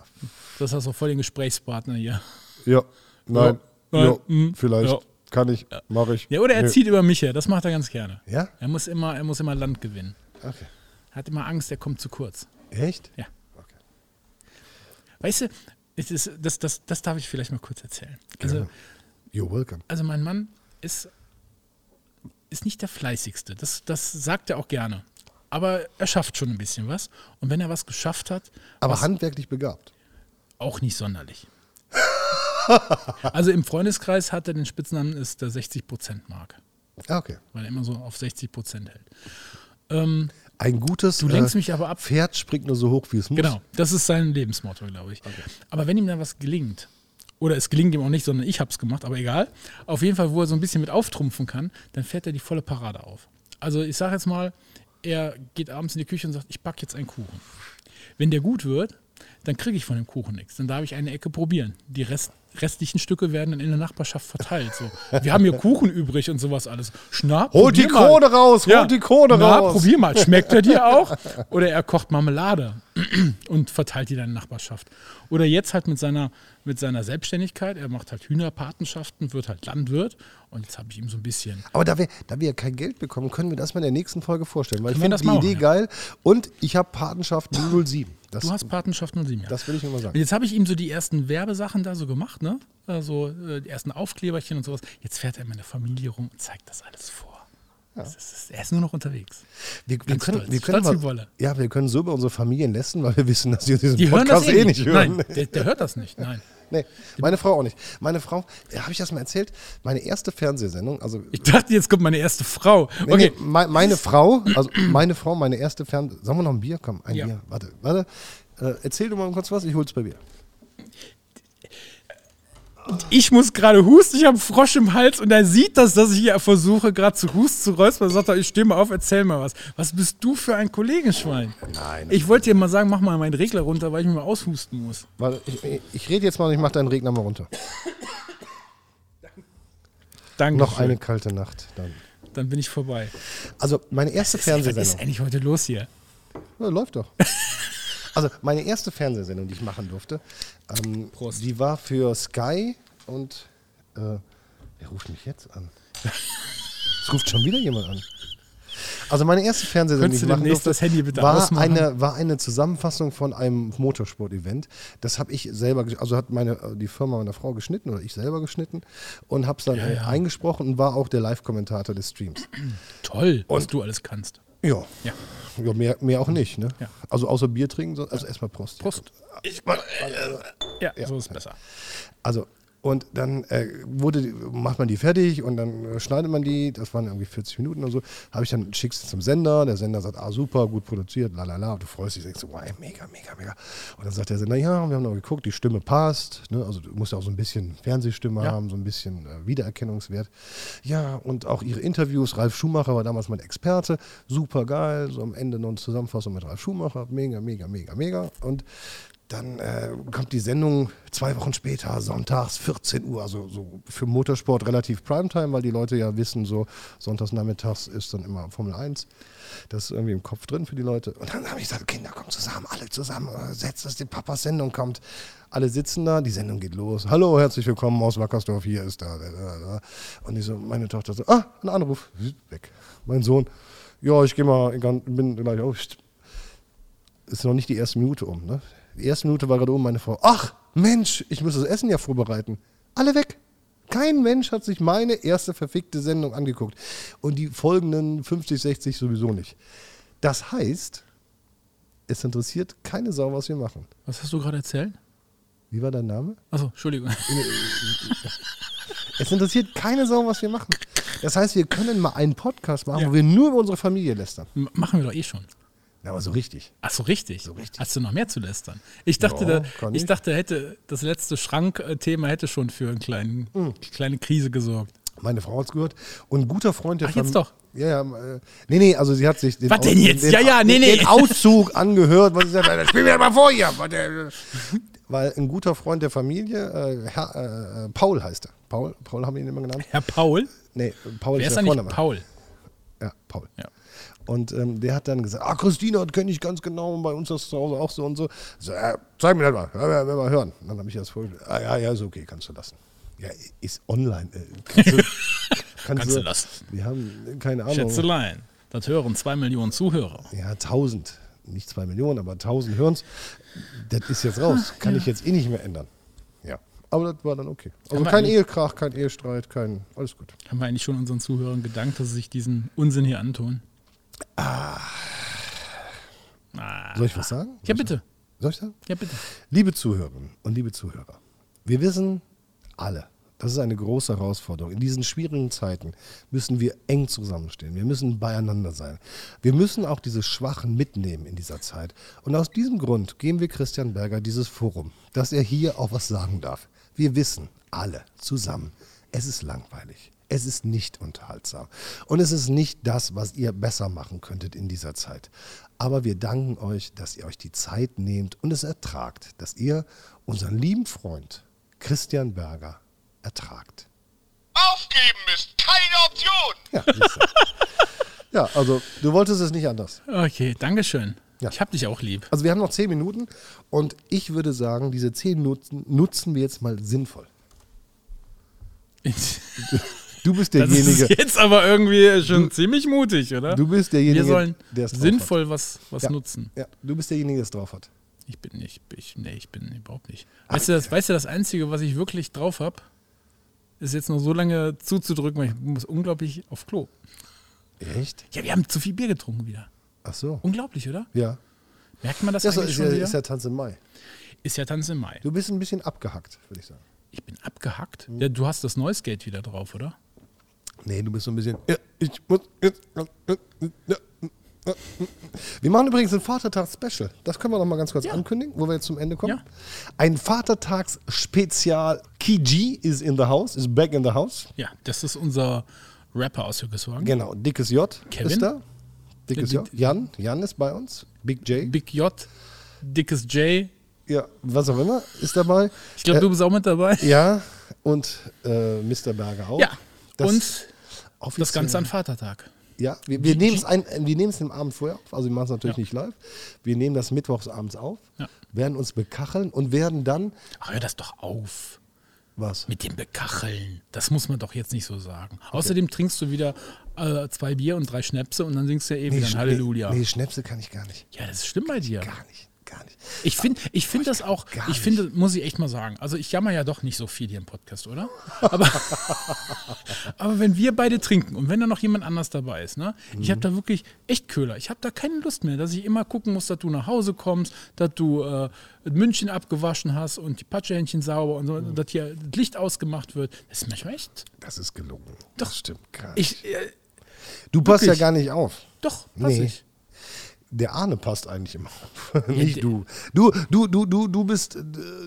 das hast du voll den Gesprächspartner hier. Ja, nein, Ja, ja, mm, vielleicht, ja. Kann ich, mache ich. Ja, oder er Nee. zieht über mich her, das macht er ganz gerne. Ja? Er muss immer, er muss immer Land gewinnen. Okay. Er hat immer Angst, er kommt zu kurz. Echt? Ja. Okay. Weißt du, ist, das, das, das darf ich vielleicht mal kurz erzählen. Also, You're welcome. also mein Mann ist, ist nicht der fleißigste. Das, das sagt er auch gerne. Aber er schafft schon ein bisschen was. Und wenn er was geschafft hat, Aber handwerklich begabt. auch nicht sonderlich. also im Freundeskreis hat er den Spitznamen, ist der 60%-Mark, Ah, okay. weil er immer so auf 60% hält. Ähm, Ein gutes Du lenkst äh, mich aber ab. Pferd springt nur so hoch, wie es muss. Genau, das ist sein Lebensmotto, glaube ich. Aber wenn ihm dann was gelingt, oder es gelingt ihm auch nicht, sondern ich habe es gemacht, aber egal, auf jeden Fall, wo er so ein bisschen mit auftrumpfen kann, dann fährt er die volle Parade auf. Also ich sage jetzt mal, er geht abends in die Küche und sagt, ich backe jetzt einen Kuchen. Wenn der gut wird, dann kriege ich von dem Kuchen nichts. Dann darf ich eine Ecke probieren. Die Rest, restlichen Stücke werden dann in der Nachbarschaft verteilt. So. Wir haben hier Kuchen übrig und sowas alles. Schnapp, Holt die mal. Krone raus, holt die Krone Na, raus. probier mal. Schmeckt er dir auch? Oder er kocht Marmelade und verteilt die dann in der Nachbarschaft. Oder jetzt halt mit seiner, mit seiner Selbstständigkeit. Er macht halt Hühnerpatenschaften, wird halt Landwirt. Und jetzt habe ich ihm so ein bisschen. Aber da wir, da wir ja kein Geld bekommen, können wir das mal in der nächsten Folge vorstellen. Weil ich finde das die machen, Idee ja. geil. Und ich habe Patenschaft 007. Das, Du hast Patenschaft 07, ja. das will ich nur mal Und sagen. jetzt habe ich ihm so die ersten Werbesachen da so gemacht, ne? Also äh, die ersten Aufkleberchen und sowas. Jetzt fährt er in meiner Familie rum und zeigt das alles vor. Ist, er ist nur noch unterwegs. Wir, wir können, wir können mal, ja, wir können so über unsere Familien lästen, weil wir wissen, dass sie diesen Die Podcast das eh nicht hören. Nein, der, der hört das nicht. Nein. Nee, meine Frau auch nicht. Meine Frau, habe ich das mal erzählt? Meine erste Fernsehsendung, also Ich dachte, jetzt kommt meine erste Frau. Nee, Okay. nee, mei- meine Frau, also meine Frau, meine erste Fern... Sollen wir noch ein Bier? Komm, ein Ja. Bier. Warte, warte. Äh, erzähl du mal kurz was, ich hol's bei Bier. Ich muss gerade husten, ich habe einen Frosch im Hals und er sieht das, dass ich hier versuche, gerade zu husten, zu räuspern. Sagt er, ich stehe mal auf, erzähl mal was. Was bist du für ein Kollegenschwein? Nein. Ich wollte dir mal sagen, mach mal meinen Regler runter, weil ich mir mal aushusten muss. Warte, ich, ich, rede jetzt mal und ich mach deinen Regner mal runter. Danke. Noch eine kalte Nacht. Dann. Dann bin ich vorbei. Also meine erste Was ist Fernsehsendung. eigentlich heute los hier? Ja, läuft doch. Also meine erste Fernsehsendung, die ich machen durfte, ähm, die war für Sky und äh, wer ruft mich jetzt an? Es ruft schon wieder jemand an. Also meine erste Fernsehsendung, die ich machen durfte, das Handy bitte war, ausmachen? eine, war eine Zusammenfassung von einem Motorsport-Event. Das habe ich selber, also hat meine äh, die Firma meiner Frau geschnitten oder ich selber geschnitten und habe es dann äh, eingesprochen und war auch der Live-Kommentator des Streams. Toll, was du alles kannst. Ja. Ja. Ja, mehr, mehr auch nicht, ne? Ja. Also außer Bier trinken, so- also erstmal Prost. Prost. Ja, so ist besser. Also, und dann äh, wurde, macht man die fertig und dann äh, schneidet man die, das waren irgendwie 40 Minuten oder so, habe ich dann, schickst du zum Sender, der Sender sagt, ah super, gut produziert, lalala, und du freust dich, denkst so, wow, mega, mega, mega. Und dann sagt der Sender, ja, wir haben noch geguckt, die Stimme passt, ne? also du musst ja auch so ein bisschen Fernsehstimme Ja. haben, so ein bisschen äh, Wiedererkennungswert. Ja, und auch ihre Interviews, Ralf Schumacher war damals mein Experte, super geil, so am Ende noch eine Zusammenfassung mit Ralf Schumacher, mega, mega, mega, mega. Und dann äh, kommt die Sendung zwei Wochen später, sonntags 14 Uhr, also so für Motorsport relativ Primetime, weil die Leute ja wissen, so sonntags nachmittags ist dann immer Formel 1. Das ist irgendwie im Kopf drin für die Leute. Und dann habe ich gesagt, Kinder, kommt zusammen, alle zusammen, äh, setzt, dass die Papas Sendung kommt. Alle sitzen da, die Sendung geht los. Hallo, herzlich willkommen aus Wackersdorf, hier ist da. Und ich so, meine Tochter so, ah, ein Anruf, weg. Mein Sohn, ja, ich gehe mal, bin gleich auf. Ist noch nicht die erste Minute um, ne? Die erste Minute war gerade um, meine Frau, ach, Mensch, ich muss das Essen ja vorbereiten. Alle weg. Kein Mensch hat sich meine erste verfickte Sendung angeguckt. Und die folgenden 50, 60 sowieso nicht. Das heißt, es interessiert keine Sau, was wir machen. Was hast du gerade erzählt? Wie war dein Name? Achso, Entschuldigung. Es interessiert keine Sau, was wir machen. Das heißt, wir können mal einen Podcast machen, Ja. wo wir nur über unsere Familie lästern. M- Machen wir doch eh schon. Ja, aber so richtig. Ach so, richtig. So richtig. Hast du noch mehr zu lästern? Ich dachte, Ja, da, ich ich. dachte, hätte das letzte Schrankthema hätte schon für eine kleinen, Hm. kleine Krise gesorgt. Meine Frau hat es gehört. Und ein guter Freund der Ach, jetzt doch. Ja, ja. Äh, nee, nee, also sie hat sich den, Was denn jetzt? den, Ja, ja, nee, nee. den Auszug angehört. Was ich sage, spiel mir das mal vor hier. Weil, ein guter Freund der Familie, äh, Herr, äh, Paul heißt er. Paul, Paul haben wir ihn immer genannt. Herr Paul? Nee, Paul Wer ist ist der Vorname. Paul? Ja, Paul. Ja. Und ähm, der hat dann gesagt, ah, Christina, das kenne ich ganz genau, bei uns das zu Hause auch so und so. so äh, zeig mir das mal, ja, ja, will mal hören. Und dann habe ich das vorgestellt. Ah, ja, ja, ist okay, kannst du lassen. Ja, ist online. Äh, kannst du, Kannst du lassen. Wir haben keine Ahnung. Schätzelein. Das hören zwei Millionen Zuhörer. Ja, 1000. Nicht zwei Millionen, aber 1000 hören's. Das ist jetzt raus. Kann ich jetzt eh nicht mehr ändern. Ja. Aber das war dann okay. Also Haben wir kein Ehekrach, kein Ehestreit, kein. Alles gut. Haben wir eigentlich schon unseren Zuhörern gedankt, dass sie sich diesen Unsinn hier antun? Ah. Soll ich was sagen? Ja, bitte. Soll ich sagen? Ja, bitte. Liebe Zuhörerinnen und liebe Zuhörer, wir wissen alle, das ist eine große Herausforderung. In diesen schwierigen Zeiten müssen wir eng zusammenstehen. Wir müssen beieinander sein. Wir müssen auch diese Schwachen mitnehmen in dieser Zeit. Und aus diesem Grund geben wir Christian Berger dieses Forum, dass er hier auch was sagen darf. Wir wissen alle zusammen, es ist langweilig. Es ist nicht unterhaltsam. Und es ist nicht das, was ihr besser machen könntet in dieser Zeit. Aber wir danken euch, dass ihr euch die Zeit nehmt und es ertragt, dass ihr unseren lieben Freund Christian Berger ertragt. Aufgeben ist keine Option. Ja, ja, also du wolltest es nicht anders. Okay, Dankeschön. Ja. Ich hab dich auch lieb. Also wir haben noch zehn Minuten und ich würde sagen, diese zehn Minuten nutzen wir jetzt mal sinnvoll. Du bist Das derjenige. ist jetzt aber irgendwie schon ziemlich mutig, oder? du bist derjenige, Wir sollen der es sinnvoll was, was Ja. nutzen. Ja, du bist derjenige, der es drauf hat. Ich bin nicht, ich, nee, ich bin überhaupt nicht. Weißt du, das, weißt du, das Einzige, was ich wirklich drauf habe, ist jetzt noch so lange zuzudrücken, weil ich muss unglaublich auf Klo. Echt? Ja, wir haben zu viel Bier getrunken wieder. Ach so. Unglaublich, oder? Ja. Merkt man das Ja, so eigentlich ist, schon ja, ist ja Tanz im Mai. Ist ja Tanz im Mai. Du bist ein bisschen abgehackt, würde ich sagen. Ich bin abgehackt. Mhm. Ja, du hast das Noise Gate wieder drauf, oder? Nee, du bist so ein bisschen. Ja, ich muss jetzt. Wir machen übrigens ein Vatertags-Special. Das können wir noch mal ganz kurz Ja. ankündigen, wo wir jetzt zum Ende kommen. Ja. Ein Vatertags-Spezial. Kiji is in the house, is back in the house. Ja, das ist unser Rapper aus Hückeswagen. Genau, dickes J Kevin? ist da. Dickes Der- J. Jan, Jan ist bei uns. Big J. Big J, dickes J. Ja, was auch immer ist dabei. Ich glaube, Äh, du bist auch mit dabei. Ja, und äh, Mr. Berger auch. Ja. Das Und das offiziell- Ganze an Vatertag. Ja, wir, wir nehmen es wir nehmen es den Abend vorher auf, also wir machen es natürlich Ja. nicht live. Wir nehmen das mittwochs abends auf, Ja. werden uns bekacheln und werden dann Ach, hör das doch auf. was? Mit dem Bekacheln. Das muss man doch jetzt nicht so sagen. Außerdem trinkst du wieder äh, zwei Bier und drei Schnäpse und dann singst du ja eh wieder ein Sch- Halleluja. Nee, nee, Schnäpse kann ich gar nicht. Ja, das ist schlimm bei dir. Gar nicht, gar nicht. Ich finde ich find das auch, ich finde, muss ich echt mal sagen, also ich jammer ja doch nicht so viel hier im Podcast, oder? Aber, aber wenn wir beide trinken und wenn da noch jemand anders dabei ist, ne? Ich Mhm. habe da wirklich echt Köhler. Ich habe da keine Lust mehr, dass ich immer gucken muss, dass du nach Hause kommst, dass du äh, München abgewaschen hast und die Patschehändchen sauber und so, Mhm. dass hier das Licht ausgemacht wird. Das ist manchmal echt. Das ist gelogen. Doch. Das stimmt gar nicht. Ich, äh, du passt ja gar nicht auf. doch, pass Nee. ich. Der Arne passt eigentlich immer auf. nicht du. Du, du, du, du, du bist, äh,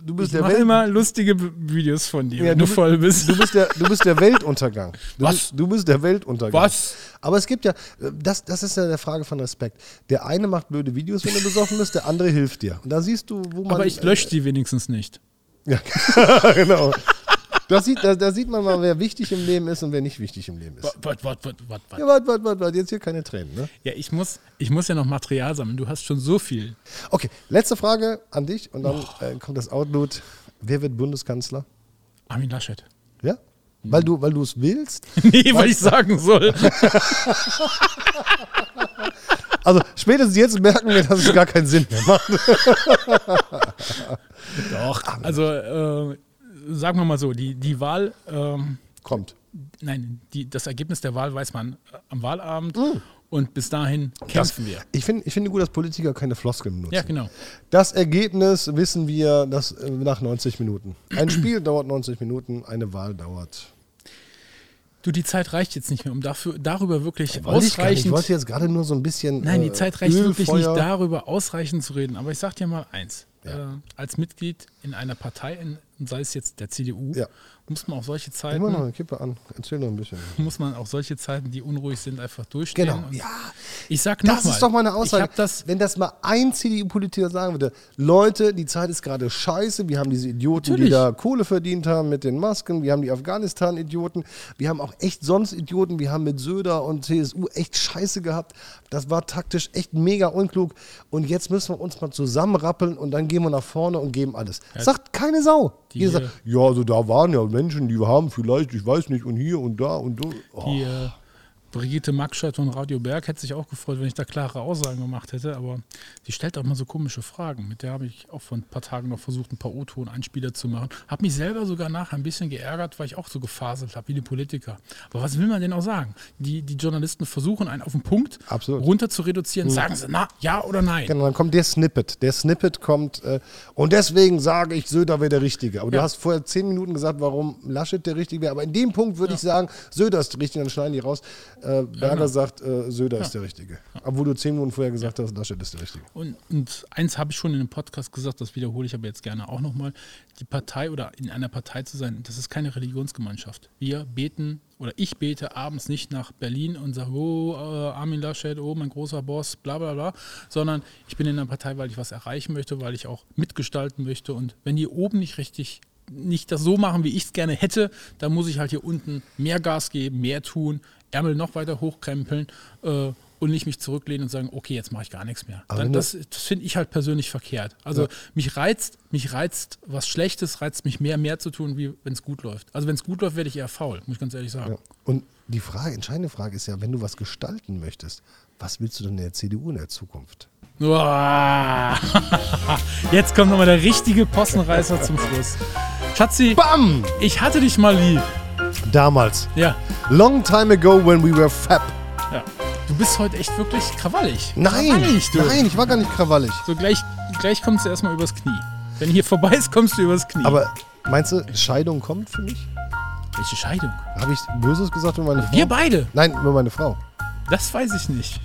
du bist Ich der Welt. immer lustige Videos von dir, Ja, wenn du, du bi- voll bist. Du bist der, du bist der Weltuntergang. Du Was? Bist, du bist der Weltuntergang. Was? Aber es gibt ja, äh, das, das ist ja der Frage von Respekt. Der eine macht blöde Videos, wenn du besoffen bist, der andere hilft dir. Und da siehst du, wo man. Aber ich lösche die wenigstens nicht. Ja, genau. Das sieht, da, da sieht man mal, wer wichtig im Leben ist und wer nicht wichtig im Leben ist. Wart, wart, wart, wart, wart. Ja, warte, warte, warte, warte, jetzt hier keine Tränen, ne? Ja, ich muss, ich muss ja noch Material sammeln. Du hast schon so viel. Okay, letzte Frage an dich und dann äh, kommt das Outload. Wer wird Bundeskanzler? Armin Laschet. Ja? Weil du, weil du es willst? Nee, weil ich sagen soll. Also spätestens jetzt merken wir, dass es gar keinen Sinn mehr macht. Doch. Also, äh, sagen wir mal so, die, die Wahl, ähm, Kommt. nein, die, das Ergebnis der Wahl weiß man äh, am Wahlabend. Und bis dahin kämpfen wir. Ich finde ich finde gut, dass Politiker keine Floskeln benutzen. Ja, genau. Das Ergebnis wissen wir das, äh, nach 90 Minuten. Ein Spiel dauert 90 Minuten, eine Wahl dauert. Du, die Zeit reicht jetzt nicht mehr, um dafür, darüber wirklich ich, gar nicht. ich ausreichend. wollte jetzt gerade nur so ein bisschen. Nein, die äh, Zeit reicht wirklich nicht darüber ausreichend zu reden. Aber ich sag dir mal eins. Äh, als Mitglied in einer Partei, in, sei es jetzt der CDU, Ja. Muss man auch solche Zeiten, Immer noch eine Kippe an. Erzähl noch ein bisschen. muss man auch solche Zeiten, die unruhig sind, einfach durchstehen. Genau. Ja, Ich sag noch das mal, ist doch meine Aussage. das, Wenn das mal ein CDU-Politiker sagen würde, Leute, die Zeit ist gerade scheiße, wir haben diese Idioten, die Natürlich. da Kohle verdient haben mit den Masken, wir haben die Afghanistan-Idioten, wir haben auch echt sonst Idioten, wir haben mit Söder und CSU echt scheiße gehabt. Das war taktisch echt mega unklug. Und jetzt müssen wir uns mal zusammenrappeln und dann gehen wir nach vorne und geben alles. Sagt keine Sau. Die, Jeder sagt, ja, also da waren ja Menschen, die haben vielleicht, ich weiß nicht, und hier und da und da. Oh. die äh, Brigitte Maxstadt von Radio Berg hätte sich auch gefreut, wenn ich da klare Aussagen gemacht hätte, aber sie stellt auch mal so komische Fragen. Mit der habe ich auch vor ein paar Tagen noch versucht, ein paar O-Ton-Einspieler zu machen. Habe mich selber sogar nachher ein bisschen geärgert, weil ich auch so gefaselt habe wie die Politiker. Aber was will man denn auch sagen? Die, die Journalisten versuchen, einen auf den Punkt Absolut. Runter zu reduzieren. Sagen sie, na, ja oder nein? Genau, dann kommt der Snippet. Der Snippet kommt äh, und deswegen sage ich, Söder wäre der Richtige. Aber du Ja. hast vorher zehn Minuten gesagt, warum Laschet der Richtige wäre. Aber in dem Punkt würde ich sagen, Söder ist der Richtige, dann schneiden die raus. Äh, Berger genau. sagt, äh, Söder ist der Richtige. Obwohl du zehn Minuten vorher gesagt hast, Laschet ist der Richtige. Und, und eins habe ich schon in einem Podcast gesagt, das wiederhole ich aber jetzt gerne auch nochmal. Die Partei oder in einer Partei zu sein, das ist keine Religionsgemeinschaft. Wir beten oder ich bete abends nicht nach Berlin und sage, oh, äh, Armin Laschet, oh, mein großer Boss, bla bla bla, sondern ich bin in einer Partei, weil ich was erreichen möchte, weil ich auch mitgestalten möchte. Und wenn die oben nicht richtig nicht das so machen, wie ich es gerne hätte, dann muss ich halt hier unten mehr Gas geben, mehr tun, Ärmel noch weiter hochkrempeln äh, und nicht mich zurücklehnen und sagen, okay, jetzt mache ich gar nichts mehr. Dann, das das finde ich halt persönlich verkehrt. Also mich reizt, mich reizt was Schlechtes, reizt mich mehr, mehr zu tun, wie wenn es gut läuft. Also wenn es gut läuft, werde ich eher faul, muss ich ganz ehrlich sagen. Ja. Und die Frage, entscheidende Frage ist ja, wenn du was gestalten möchtest, was willst du denn der CDU in der Zukunft? Jetzt kommt nochmal der richtige Possenreißer zum Schluss. Schatzi, Bam! ich hatte dich mal lieb. Damals. Ja, Long time ago when we were fab. ja. Du bist heute echt wirklich krawallig. Nein, Krawallig, du. nein, ich war gar nicht krawallig. So, gleich, gleich kommst du erstmal übers Knie. Wenn hier vorbei ist, kommst du übers Knie. Aber meinst du, Scheidung kommt für mich? Welche Scheidung? Habe ich Böses gesagt über meine Frau? Wir beide. Nein, über meine Frau. Das weiß ich nicht.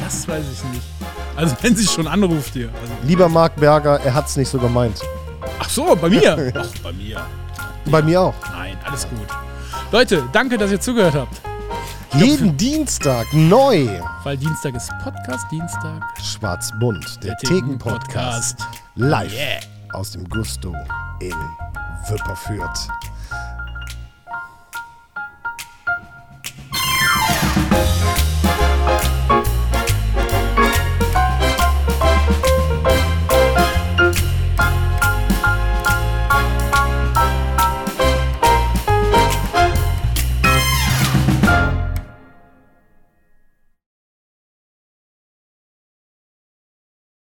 Das weiß ich nicht. Also, wenn sie schon anruft hier. Also, Lieber Marc Berger, er hat's nicht so gemeint. ach so, bei mir. Ach, bei mir. Bei mir auch. Nein, alles gut. Leute, danke, dass ihr zugehört habt. Jeden Dienstag neu. Weil Dienstag ist Podcast, Dienstag. Schwarz-Bunt, der, Der Theken-Podcast. Theken-Podcast. Live Yeah. aus dem Gusto in Wipperfürth.